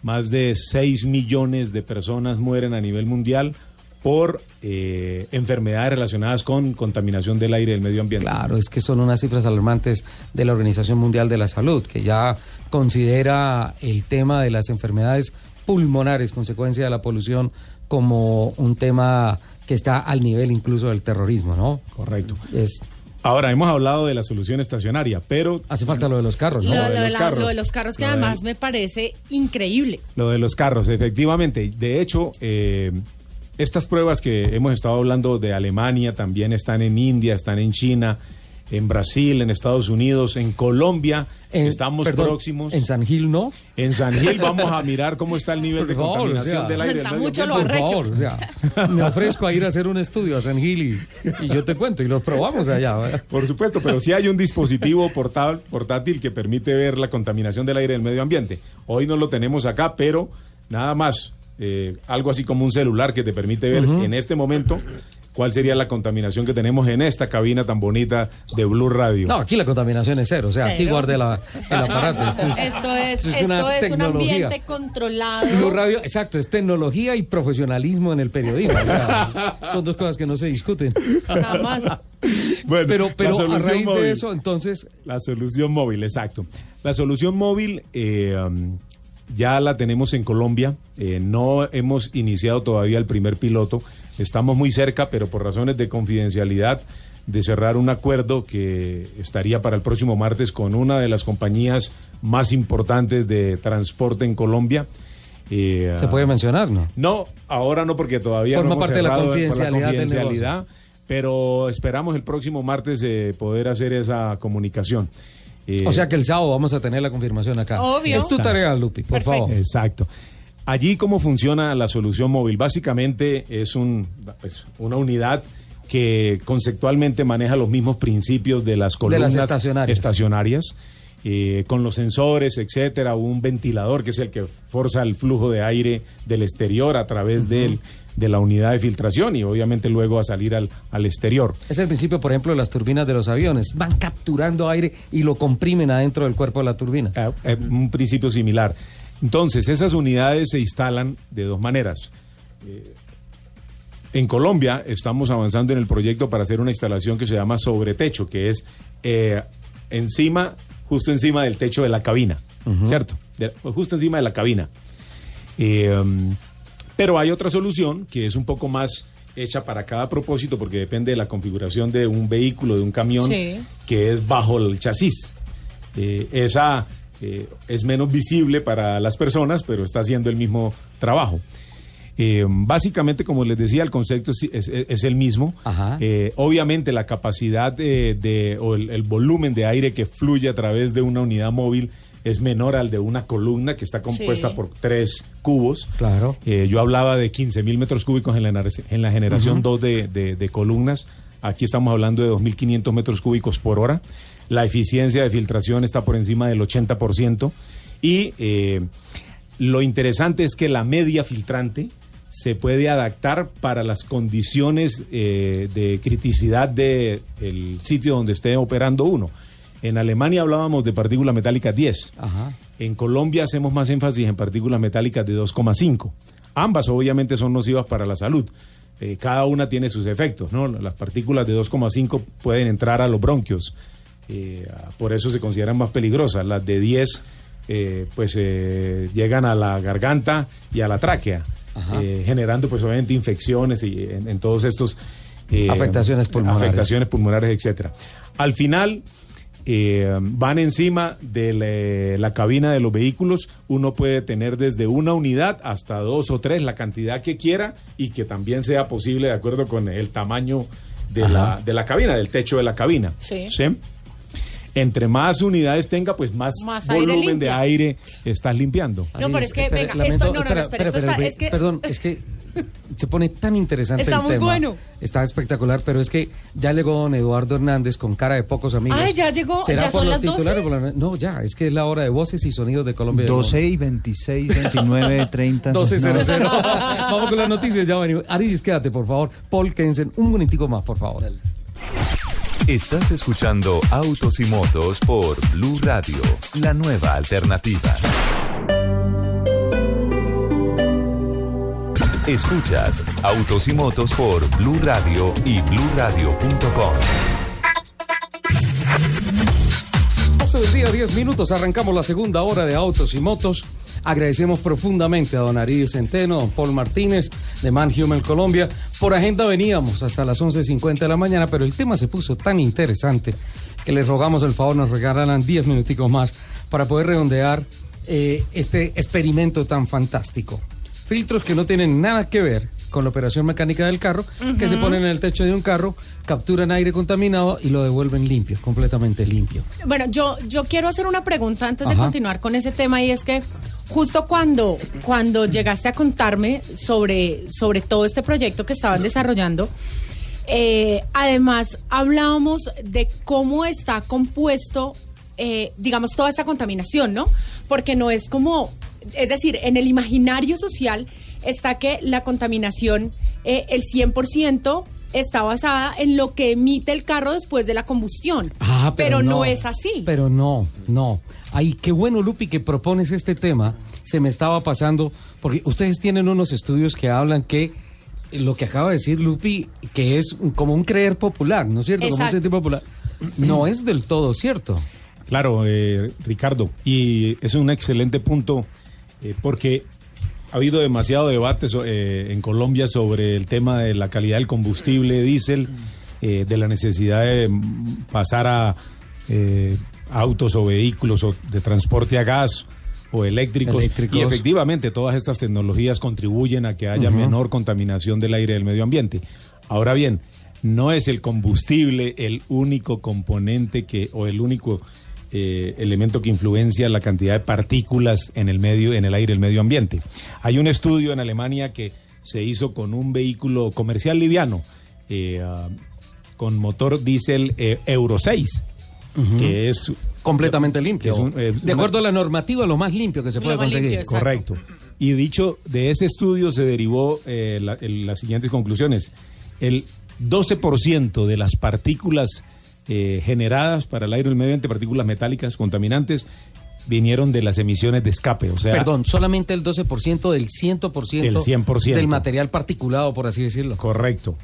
más de 6 millones de personas mueren a nivel mundial por eh, enfermedades relacionadas con contaminación del aire y del medio ambiente. Claro, es que son unas cifras alarmantes de la Organización Mundial de la Salud, que ya considera el tema de las enfermedades pulmonares, consecuencia de la polución, como un tema que está al nivel incluso del terrorismo, ¿no? Correcto. Es, Ahora, hemos hablado de la solución estacionaria, pero... Hace falta lo de los carros, Lo, ¿no? lo Lo de de los la- carros. lo de los carros que Lo de- además me parece increíble. Lo de los carros, efectivamente. De hecho, eh, estas pruebas que hemos estado hablando de Alemania también están en India, están en China, en Brasil, en Estados Unidos, en Colombia. En- estamos perdón, próximos. En San Gil, ¿no? En San Gil vamos a mirar cómo está el nivel de favor, contaminación o sea, del aire. del mucho lo. Por favor, o sea, me ofrezco a ir a hacer un estudio a San Gil y, y yo te cuento y los probamos allá. ¿verdad? Por supuesto, pero sí hay un dispositivo portal- portátil que permite ver la contaminación del aire del medio ambiente. Hoy no lo tenemos acá, pero nada más, eh, algo así como un celular que te permite ver en este momento cuál sería la contaminación que tenemos en esta cabina tan bonita de Blue Radio. No, aquí la contaminación es cero, o sea, aquí guarde la- el aparato. [LAUGHS] Esto es, Esto es, esto es esto una es un ambiente controlado. Blue Radio, exacto, es tecnología y profesionalismo en el periodismo. o sea, [LAUGHS] son dos cosas que no se discuten. Jamás. Bueno, pero pero a raíz móvil. de eso, entonces, La solución móvil, exacto. La solución móvil eh, um, ya la tenemos en Colombia. Eh, no hemos iniciado todavía el primer piloto. Estamos muy cerca, pero por razones de confidencialidad, de cerrar un acuerdo que estaría para el próximo martes con una de las compañías más importantes de transporte en Colombia. Eh, se puede mencionar, ¿no? no, ahora no, porque todavía Forma no hemos parte de la confidencialidad pero esperamos el próximo martes eh, poder hacer esa comunicación. Eh, O sea que el sábado vamos a tener la confirmación acá. Obvio. Es tu tarea, Lupi, por favor. Exacto. Allí cómo funciona la solución móvil. Básicamente es un, pues, una unidad que conceptualmente maneja los mismos principios de las De columnas las estacionarias. estacionarias, eh, con los sensores, etcétera, un ventilador que es el que forza el flujo de aire del exterior a través del- de la unidad de filtración y obviamente luego a salir al, al exterior. Es el principio, por ejemplo, de las turbinas de los aviones. Van capturando aire y lo comprimen adentro del cuerpo de la turbina. Eh, eh, un principio similar. Entonces, esas unidades se instalan de dos maneras. Eh, en Colombia estamos avanzando en el proyecto para hacer una instalación que se llama sobretecho, que es eh, encima, justo encima del techo de la cabina, ¿cierto? De- justo encima de la cabina. Eh, um, pero hay otra solución que es un poco más hecha para cada propósito porque depende de la configuración de un vehículo, de un camión, Sí. que es bajo el chasis. Eh, esa eh, es menos visible para las personas, pero está haciendo el mismo trabajo. Eh, básicamente, como les decía, el concepto es, es- es el mismo. Eh, obviamente, la capacidad de, de- o el, el volumen de aire que fluye a través de una unidad móvil es menor al de una columna que está compuesta Sí. por tres cubos. Claro. Eh, yo hablaba de 15 mil metros cúbicos en la, ener- en la generación Ujú. 2 de, de- de columnas. Aquí estamos hablando de 2.500 metros cúbicos por hora. La eficiencia de filtración está por encima del 80%. Y eh, lo interesante es que la media filtrante se puede adaptar para las condiciones eh, de criticidad del sitio donde esté operando uno. En Alemania hablábamos de partículas metálicas 10. En Colombia hacemos más énfasis en partículas metálicas de 2,5. Ambas obviamente son nocivas para la salud. Eh, cada una tiene sus efectos, ¿no? Las partículas de 2,5 pueden entrar a los bronquios. Eh, por eso se consideran más peligrosas. Las de 10 eh, pues eh, llegan a la garganta y a la tráquea, eh, generando pues obviamente infecciones y en, en todos estos eh, Afectaciones pulmonares. afectaciones pulmonares, etcétera. Al final eh, van encima de la, la cabina de los vehículos. Uno puede tener desde una unidad hasta dos o tres, la cantidad que quiera y que también sea posible de acuerdo con el tamaño de, la, de la cabina, del techo de la cabina. Sí. Entre más unidades tenga, pues más, Más aire volumen de aire estás limpiando. No, pero es que, Espere, venga, lamento- esto, no, no, no, espera, esto está, espera, es que, Perdón, [LAUGHS] es que se pone tan interesante Está el muy tema. bueno. Está espectacular, pero es que ya llegó don Eduardo Hernández con cara de pocos amigos. Ay, ya llegó, ¿Será ya por son los las 12? titulares? Por la- No, ya, es que es la hora de voces y sonidos de Colombia. y del 12 y 26, 29, 30. 12.00. No. Vamos con las noticias, ya venimos. Aris, quédate, por favor. Paul Kensen, un momentico más, por favor. Estás escuchando Autos y Motos por Blue Radio, la nueva alternativa. Escuchas Autos y Motos por Blue Radio y bluradio.com. 12 del día, 10 minutos. Arrancamos la segunda hora de Autos y Motos. Agradecemos profundamente a don Ariel Centeno, don Paul Martínez, de Man Human Colombia. Por agenda veníamos hasta las 11.50 de la mañana, pero el tema se puso tan interesante que les rogamos el favor nos regalaran 10 minuticos más para poder redondear eh, este experimento tan fantástico. Filtros que no tienen nada que ver con la operación mecánica del carro, que se ponen en el techo de un carro, capturan aire contaminado y lo devuelven limpio, completamente limpio. Bueno, yo, yo quiero hacer una pregunta antes de continuar con ese tema y es que justo cuando, cuando llegaste a contarme sobre, sobre todo este proyecto que estaban desarrollando, eh, además hablábamos de cómo está compuesto, eh, digamos, toda esta contaminación, ¿no? Porque no es como, es decir, en el imaginario social está que la contaminación, eh, el 100%, está basada en lo que emite el carro después de la combustión. Ah, pero, no. es así. Pero no, no. Ay, qué bueno, Lupi, que propones este tema. Se me estaba pasando, porque ustedes tienen unos estudios que hablan que lo que acaba de decir Lupi, que es un- como un creer popular, ¿no es cierto? Como un sentir popular. No es del todo cierto. Claro, eh, Ricardo, y es un excelente punto eh, porque ha habido demasiado debate so- eh, en Colombia sobre el tema de la calidad del combustible diésel, eh, de la necesidad de pasar a eh, autos o vehículos o de transporte a gas o eléctricos. Eléctricos. Y efectivamente todas estas tecnologías contribuyen a que haya menor contaminación del aire del medio ambiente. Ahora bien, no es el combustible el único componente que o el único eh, elemento que influencia la cantidad de partículas en el medio, en el aire, el medio ambiente. Hay un estudio en Alemania que se hizo con un vehículo comercial liviano eh, ah, con motor diésel eh, Euro 6, que es Completamente limpio. que es un- de una- acuerdo a la normativa, lo más limpio que se puede conseguir. Correcto. Y dicho, de ese estudio se derivó eh, la- el- las siguientes conclusiones. El 12% de las partículas eh, generadas para el aire y el medio ambiente, partículas metálicas contaminantes, vinieron de las emisiones de escape. O sea, Perdón, solamente el 12% del 100%, Del 100%. del material particulado, por así decirlo. Correcto.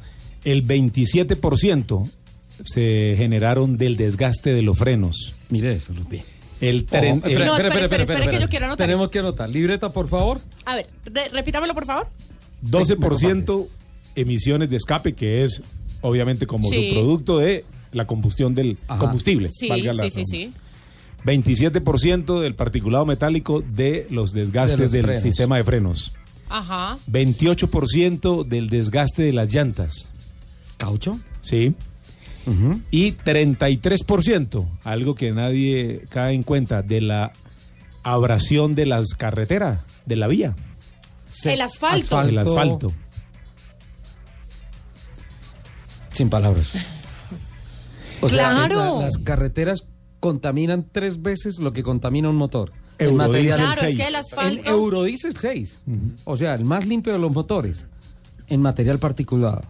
El 27% se generaron del desgaste de los frenos. Mire eso, Lupi. El tren- espera, el- No, espera, espera, espera, espera, que yo quiero anotar Tenemos eso. que anotar. Libreta, por favor. A ver, re- repítamelo, por favor. 12% emisiones de escape, que es obviamente como Sí. subproducto de la combustión del Ajá. combustible. Sí, valga la sí, sí, redundancia. sí. 27% del particulado metálico de los desgastes De los del frenos. sistema de frenos. Ajá. 28% del desgaste de las llantas. ¿Caucho? Sí. Y 33%, algo que nadie cae en cuenta, de la abrasión de las carreteras, de la vía. El asfalto. El asfalto. Sin palabras. O sea, Claro. la- las carreteras contaminan tres veces lo que contamina un motor. Material Claro, es que el asfalto- El Eurodiesel 6. O sea, el más limpio de los motores. En material particulado.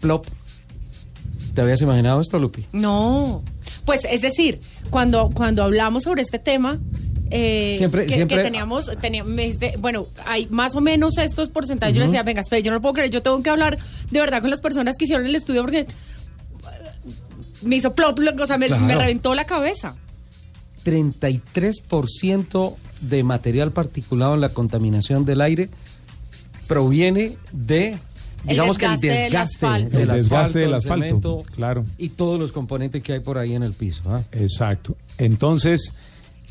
Plop. ¿Te habías imaginado esto, Lupi? No. Pues es decir, cuando, cuando hablamos sobre este tema, eh, Siempre- que, siempre- que teníamos, teníamos bueno, hay más o menos estos porcentajes. Yo le decía, venga, espera, yo no lo puedo creer, yo tengo que hablar de verdad con las personas que hicieron el estudio porque me hizo plop, o sea, me, Claro. me reventó la cabeza. 33% de material particulado en la contaminación del aire proviene de, digamos que el desgaste del desgaste asfalto. El desgaste del del asfalto, cemento claro. y todos los componentes que hay por ahí en el piso. ¿ah? Exacto. Entonces,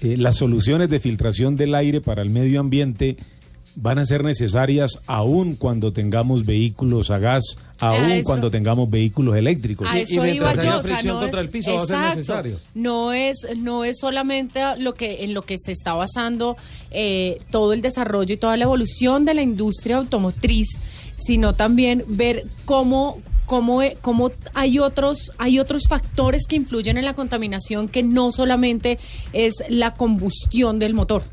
eh, las soluciones de filtración del aire para el medio ambiente van a ser necesarias aún cuando tengamos vehículos a gas, aún cuando tengamos vehículos eléctricos. A Y- y eso iba mientras haya o sea, no contra es, el piso va a ser exacto, necesario. No es, no es solamente lo que en lo que se está basando eh, todo el desarrollo y toda la evolución de la industria automotriz, sino también ver cómo cómo, e- cómo hay otros hay otros factores que influyen en la contaminación que no solamente es la combustión del motor.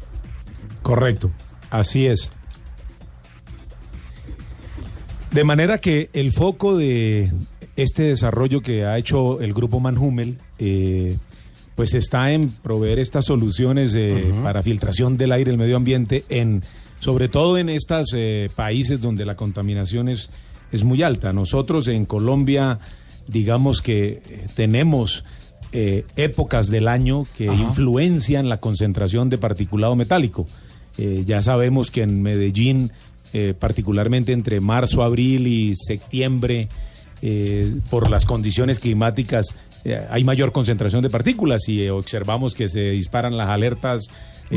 Correcto, así es. De manera que el foco de este desarrollo que ha hecho el grupo Manhumel, eh, pues está en proveer estas soluciones eh, para filtración del aire el medio ambiente, en, sobre todo en estos países donde la contaminación es, es muy alta. Nosotros en Colombia, digamos que eh, tenemos eh, épocas del año que influencian la concentración de particulado metálico. Eh, ya sabemos que en Medellín, eh, particularmente entre marzo, abril y septiembre, eh, por las condiciones climáticas, hay mayor concentración de partículas y observamos que se disparan las alertas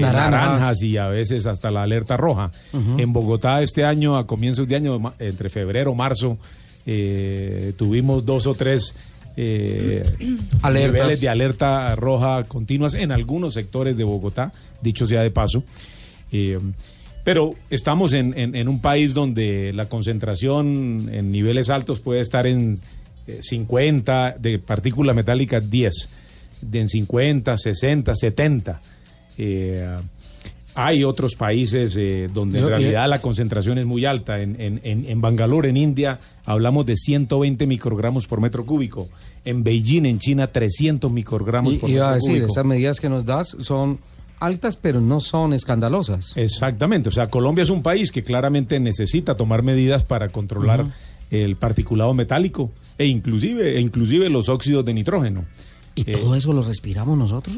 Naranjas. naranjas y a veces hasta la alerta roja. En Bogotá este año, a comienzos de año, entre febrero marzo, eh, tuvimos dos o tres eh, [CLEARS THROAT] Alertas. niveles de alerta roja continuas en algunos sectores de Bogotá, dicho sea de paso. Eh, pero estamos en, en- en un país donde la concentración en niveles altos puede estar en eh, 50, de partículas metálicas 10, de en 50, 60, 70. Eh, hay otros países eh, donde en Yo- realidad la concentración es muy alta. En, en, en, Bangalore, en India, hablamos de 120 microgramos por metro cúbico. En Beijing, en China, 300 microgramos Y- por iba a metro decir, cúbico. esas medidas que nos das son altas, pero no son escandalosas. Exactamente, o sea, Colombia es un país que claramente necesita tomar medidas para controlar el particulado metálico e inclusive, e inclusive los óxidos de nitrógeno. ¿Y Eh, todo eso lo respiramos nosotros?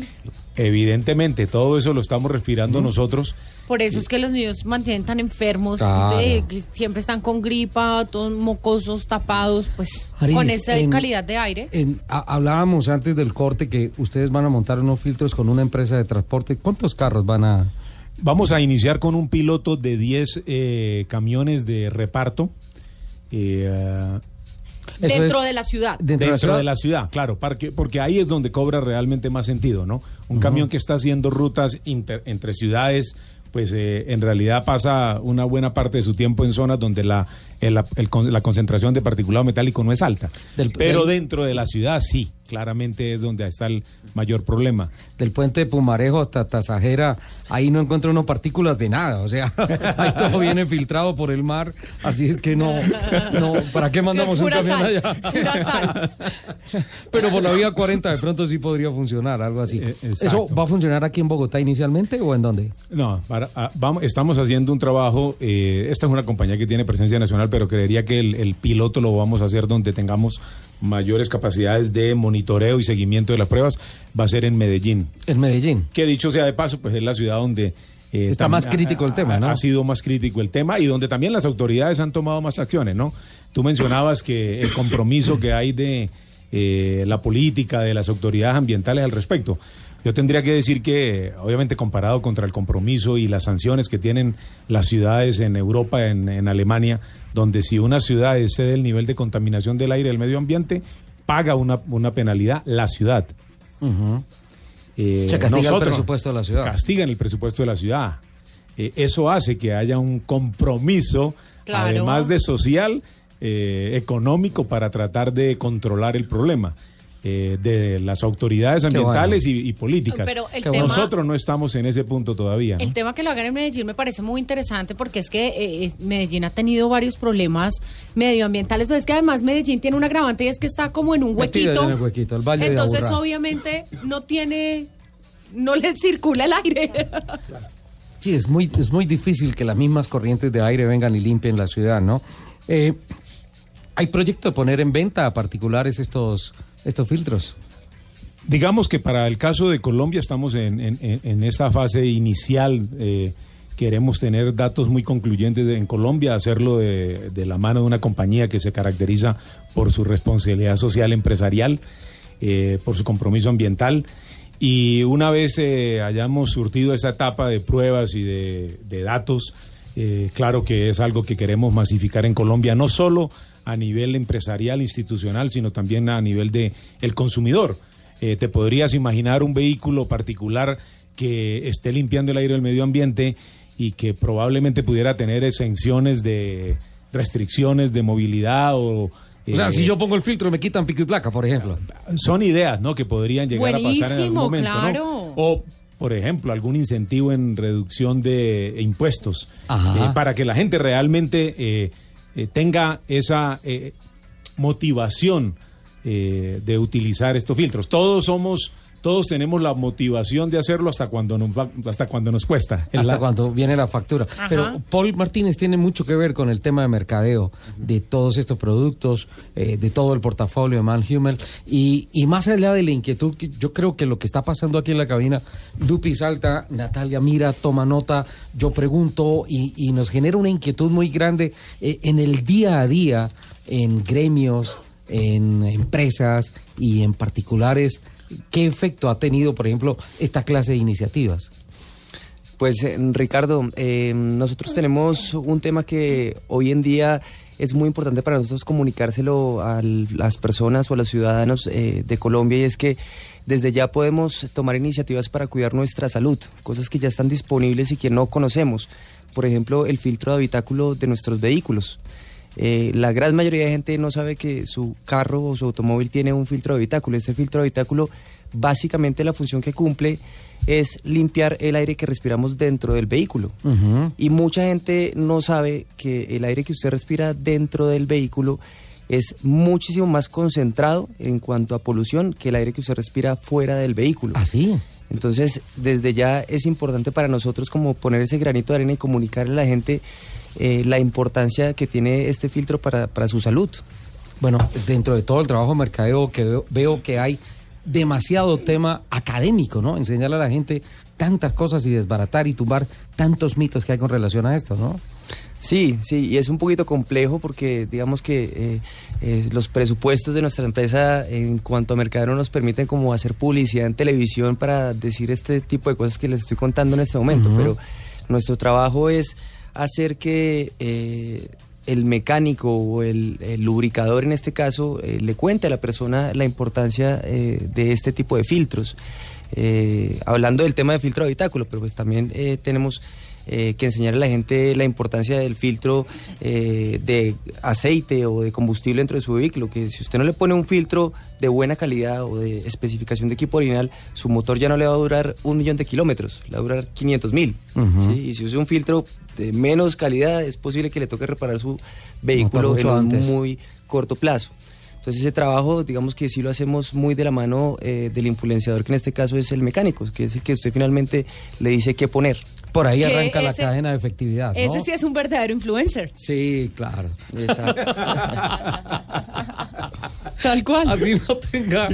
Evidentemente, todo eso lo estamos respirando nosotros. Por eso es que los niños mantienen tan enfermos, Claro. de- que siempre están con gripa, todos mocosos, tapados, pues Aris, con esa en- calidad de aire. En- hablábamos antes del corte que ustedes van a montar unos filtros con una empresa de transporte. ¿Cuántos carros van a...? Vamos a iniciar con un piloto de 10 eh, camiones de reparto. Eh, Dentro es- de la ciudad. Dentro, de la ciudad, claro, porque, porque ahí es donde cobra realmente más sentido, ¿no? Un camión que está haciendo rutas inter- entre ciudades, pues eh, en realidad pasa una buena parte de su tiempo en zonas donde la, el- el con- la concentración de particulado metálico no es alta. Pero del- dentro de la ciudad sí, claramente es donde está el mayor problema. Del puente de Pumarejo hasta Tasajera, ahí no encuentra uno partículas de nada, o sea, [LAUGHS] ahí todo viene filtrado por el mar, así es que no, no ¿para qué mandamos un camión sal, allá? pura sal. [LAUGHS] Pero por la vía 40 de pronto sí podría funcionar, algo así. ¿Eso va a funcionar aquí en Bogotá inicialmente o en dónde? No, para- ah, vamos, estamos haciendo un trabajo, eh, esta es una compañía que tiene presencia nacional, pero creería que el, el piloto lo vamos a hacer donde tengamos mayores capacidades de monitoreo y seguimiento de las pruebas, va a ser en Medellín. En Medellín. Que dicho sea de paso, pues es la ciudad donde... eh, Está más crítico el tema, ha- ¿no? Ha sido más crítico el tema y donde también las autoridades han tomado más acciones, ¿no? Tú mencionabas que el compromiso que hay de eh, la política, de las autoridades ambientales al respecto. Yo tendría que decir que, obviamente, comparado contra el compromiso y las sanciones que tienen las ciudades en Europa, en, en Alemania, donde si una ciudad excede el nivel de contaminación del aire y del medio ambiente, paga una, una penalidad la ciudad. Eh, Se castiga el nosotros- presupuesto de la ciudad. Castigan el presupuesto de la ciudad. Eh, eso hace que haya un compromiso, Claro. además de social, eh, económico, para tratar de controlar el problema. Eh, de las autoridades ambientales y, y políticas. Pero el tema- Nosotros no estamos en ese punto todavía. ¿no? El tema que lo hagan en Medellín me parece muy interesante porque es que eh, Medellín ha tenido varios problemas medioambientales. es que además Medellín tiene un agravante y es que está como en un huequito. en el huequito, el Valle Entonces, obviamente, no tiene. No le circula el aire. Sí, es muy, es muy difícil que las mismas corrientes de aire vengan y limpien la ciudad, ¿no? Eh, ¿Hay proyecto de poner en venta a particulares estos, estos filtros? Digamos que para el caso de Colombia estamos en, esta fase inicial. eh, queremos tener datos muy concluyentes en Colombia, hacerlo de, la mano de una compañía que se caracteriza por su responsabilidad social empresarial, eh, por su compromiso ambiental. Y una vez eh, hayamos surtido esa etapa de pruebas y de, datos, claro que es algo que queremos masificar en Colombia, no solo a nivel empresarial, institucional, sino también a nivel de el consumidor. Eh, ¿Te podrías imaginar un vehículo particular que esté limpiando el aire del medio ambiente y que probablemente pudiera tener exenciones de restricciones de movilidad o... O sea, eh, si yo pongo el filtro me quitan pico y placa, por ejemplo. son ideas, ¿no? Que podrían llegar a pasar en algún momento. O, por ejemplo, algún incentivo en reducción de impuestos Ajá. eh, para que la gente realmente eh, eh, tenga esa eh, motivación eh, de utilizar estos filtros. Todos somos, todos tenemos la motivación de hacerlo hasta cuando nos va- hasta cuando nos cuesta. Es Hasta la- cuando viene la factura. Ajá. Pero Paul Martínez tiene mucho que ver con el tema de mercadeo de todos estos productos, eh, de todo el portafolio de Manhumel. Y, y más allá de la inquietud, yo creo que lo que está pasando aquí en la cabina, Lupi salta, Natalia mira, toma nota, yo pregunto y, y nos genera una inquietud muy grande eh, en el día a día, en gremios, en empresas y en particulares. ¿Qué efecto ha tenido, por ejemplo, esta clase de iniciativas? Pues eh, Ricardo, eh, nosotros tenemos un tema que hoy en día es muy importante para nosotros comunicárselo a las personas o a los ciudadanos eh, de Colombia y es que desde ya podemos tomar iniciativas para cuidar nuestra salud, cosas que ya están disponibles y que no conocemos. Por ejemplo, el filtro de habitáculo de nuestros vehículos. Eh, la gran mayoría de gente no sabe que su carro o su automóvil tiene un filtro de habitáculo. Este filtro de habitáculo, básicamente la función que cumple es limpiar el aire que respiramos dentro del vehículo. Y mucha gente no sabe que el aire que usted respira dentro del vehículo es muchísimo más concentrado en cuanto a polución que el aire que usted respira fuera del vehículo. Así. Entonces, desde ya es importante para nosotros como poner ese granito de arena y comunicarle a la gente eh, la importancia que tiene este filtro para, para su salud. Bueno, dentro de todo el trabajo de mercadeo que veo, veo que hay demasiado tema académico, ¿no? Enseñarle a la gente tantas cosas y desbaratar y tumbar tantos mitos que hay con relación a esto, ¿no? Sí, sí, y es un poquito complejo porque digamos que eh, eh, los presupuestos de nuestra empresa en cuanto a mercadeo no nos permiten como hacer publicidad en televisión para decir este tipo de cosas que les estoy contando en este momento, pero nuestro trabajo es hacer que eh, el mecánico o el, el lubricador en este caso eh, le cuente a la persona la importancia eh, de este tipo de filtros. Hablando del tema de filtro de habitáculo, pero pues también tenemos que enseñar a la gente la importancia del filtro de aceite o de combustible dentro de su vehículo, que si usted no le pone un filtro de buena calidad o de especificación de equipo original, su motor ya no le va a durar un millón de kilómetros, le va a durar 500 mil. Y si usa un filtro de menos calidad, es posible que le toque reparar su vehículo en un antes. muy corto plazo. Entonces ese trabajo, digamos que sí lo hacemos muy de la mano eh, del influenciador, que en este caso es el mecánico, que es el que usted finalmente le dice qué poner. Por ahí arranca la cadena de efectividad. ¿no? Ese sí es un verdadero influencer. Sí, claro. [LAUGHS] Tal cual. Así no tenga.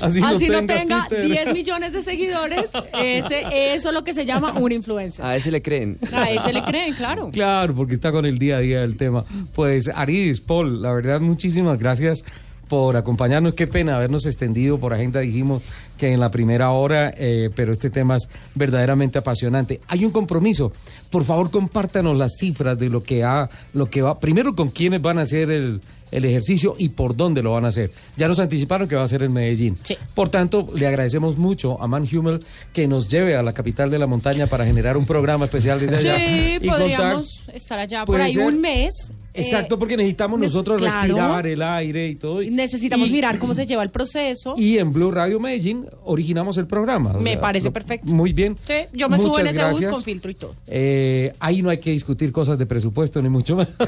Así, Así, no tenga, tenga Twitter. 10 millones de seguidores, ese, eso es lo que se llama un influencer. A ese le creen. A ese le creen, claro. Claro, porque está con el día a día del tema. Pues Aris, Paul, la verdad, muchísimas gracias por acompañarnos. Qué pena habernos extendido por agenda. Dijimos que en la primera hora, eh, pero este tema es verdaderamente apasionante. Hay un compromiso. Por favor, compártanos las cifras de lo que ha, lo que va. Primero, con quiénes van a hacer el, el ejercicio y por dónde lo van a hacer. Ya nos anticiparon que va a ser en Medellín. Por tanto, le agradecemos mucho a Man Hummel que nos lleve a la capital de la montaña para generar un programa especial desde allá. Sí, y contar- podríamos estar allá por ahí ser. un mes. Exacto, porque necesitamos ne- nosotros claro. respirar el aire y todo. eh, necesitamos Y- mirar cómo se lleva el proceso. Y en Blue Radio Medellín originamos el programa. o Me sea, parece lo- perfecto. Muy bien. Sí, yo me subo en Muchas ese bus gracias. con filtro y todo. Eh, ahí no hay que discutir cosas de presupuesto, ni mucho más. [LAUGHS]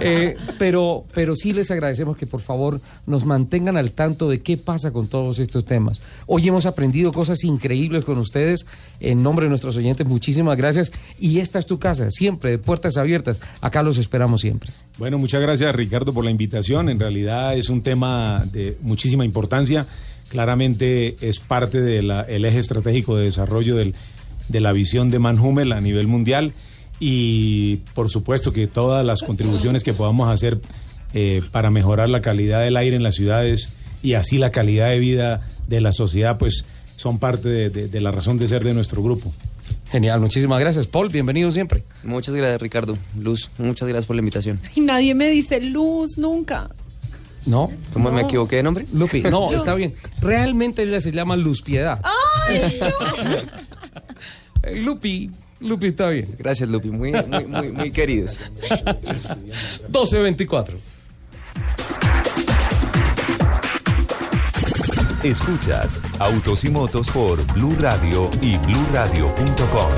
Eh, pero, pero sí les agradecemos que por favor nos mantengan al tanto de qué pasa con todos estos temas. Hoy hemos aprendido cosas increíbles con ustedes. En nombre de nuestros oyentes, muchísimas gracias. Y esta es tu casa, siempre, de puertas abiertas. Acá los esperamos siempre. Bueno, muchas gracias Ricardo por la invitación. En realidad es un tema de muchísima importancia. Claramente es parte del eje estratégico de desarrollo del- de la visión de Manhumel a nivel mundial y por supuesto que todas las contribuciones que podamos hacer eh, para mejorar la calidad del aire en las ciudades y así la calidad de vida de la sociedad, pues son parte de- de- de la razón de ser de nuestro grupo. Genial, muchísimas gracias. Paul, bienvenido siempre. Muchas gracias Ricardo. Luz, muchas gracias por la invitación. Y nadie me dice luz nunca. ¿No? ¿Cómo me No. equivoqué de nombre? Lupi, no, Lu- está bien. Realmente ella se llama Luz Piedad. ¡Ay, [LAUGHS] Lupi, Lupi está bien. Gracias Lupi, muy, muy, muy, muy queridos. 1224. Escuchas Autos y Motos por Blue Radio y bluradio.com.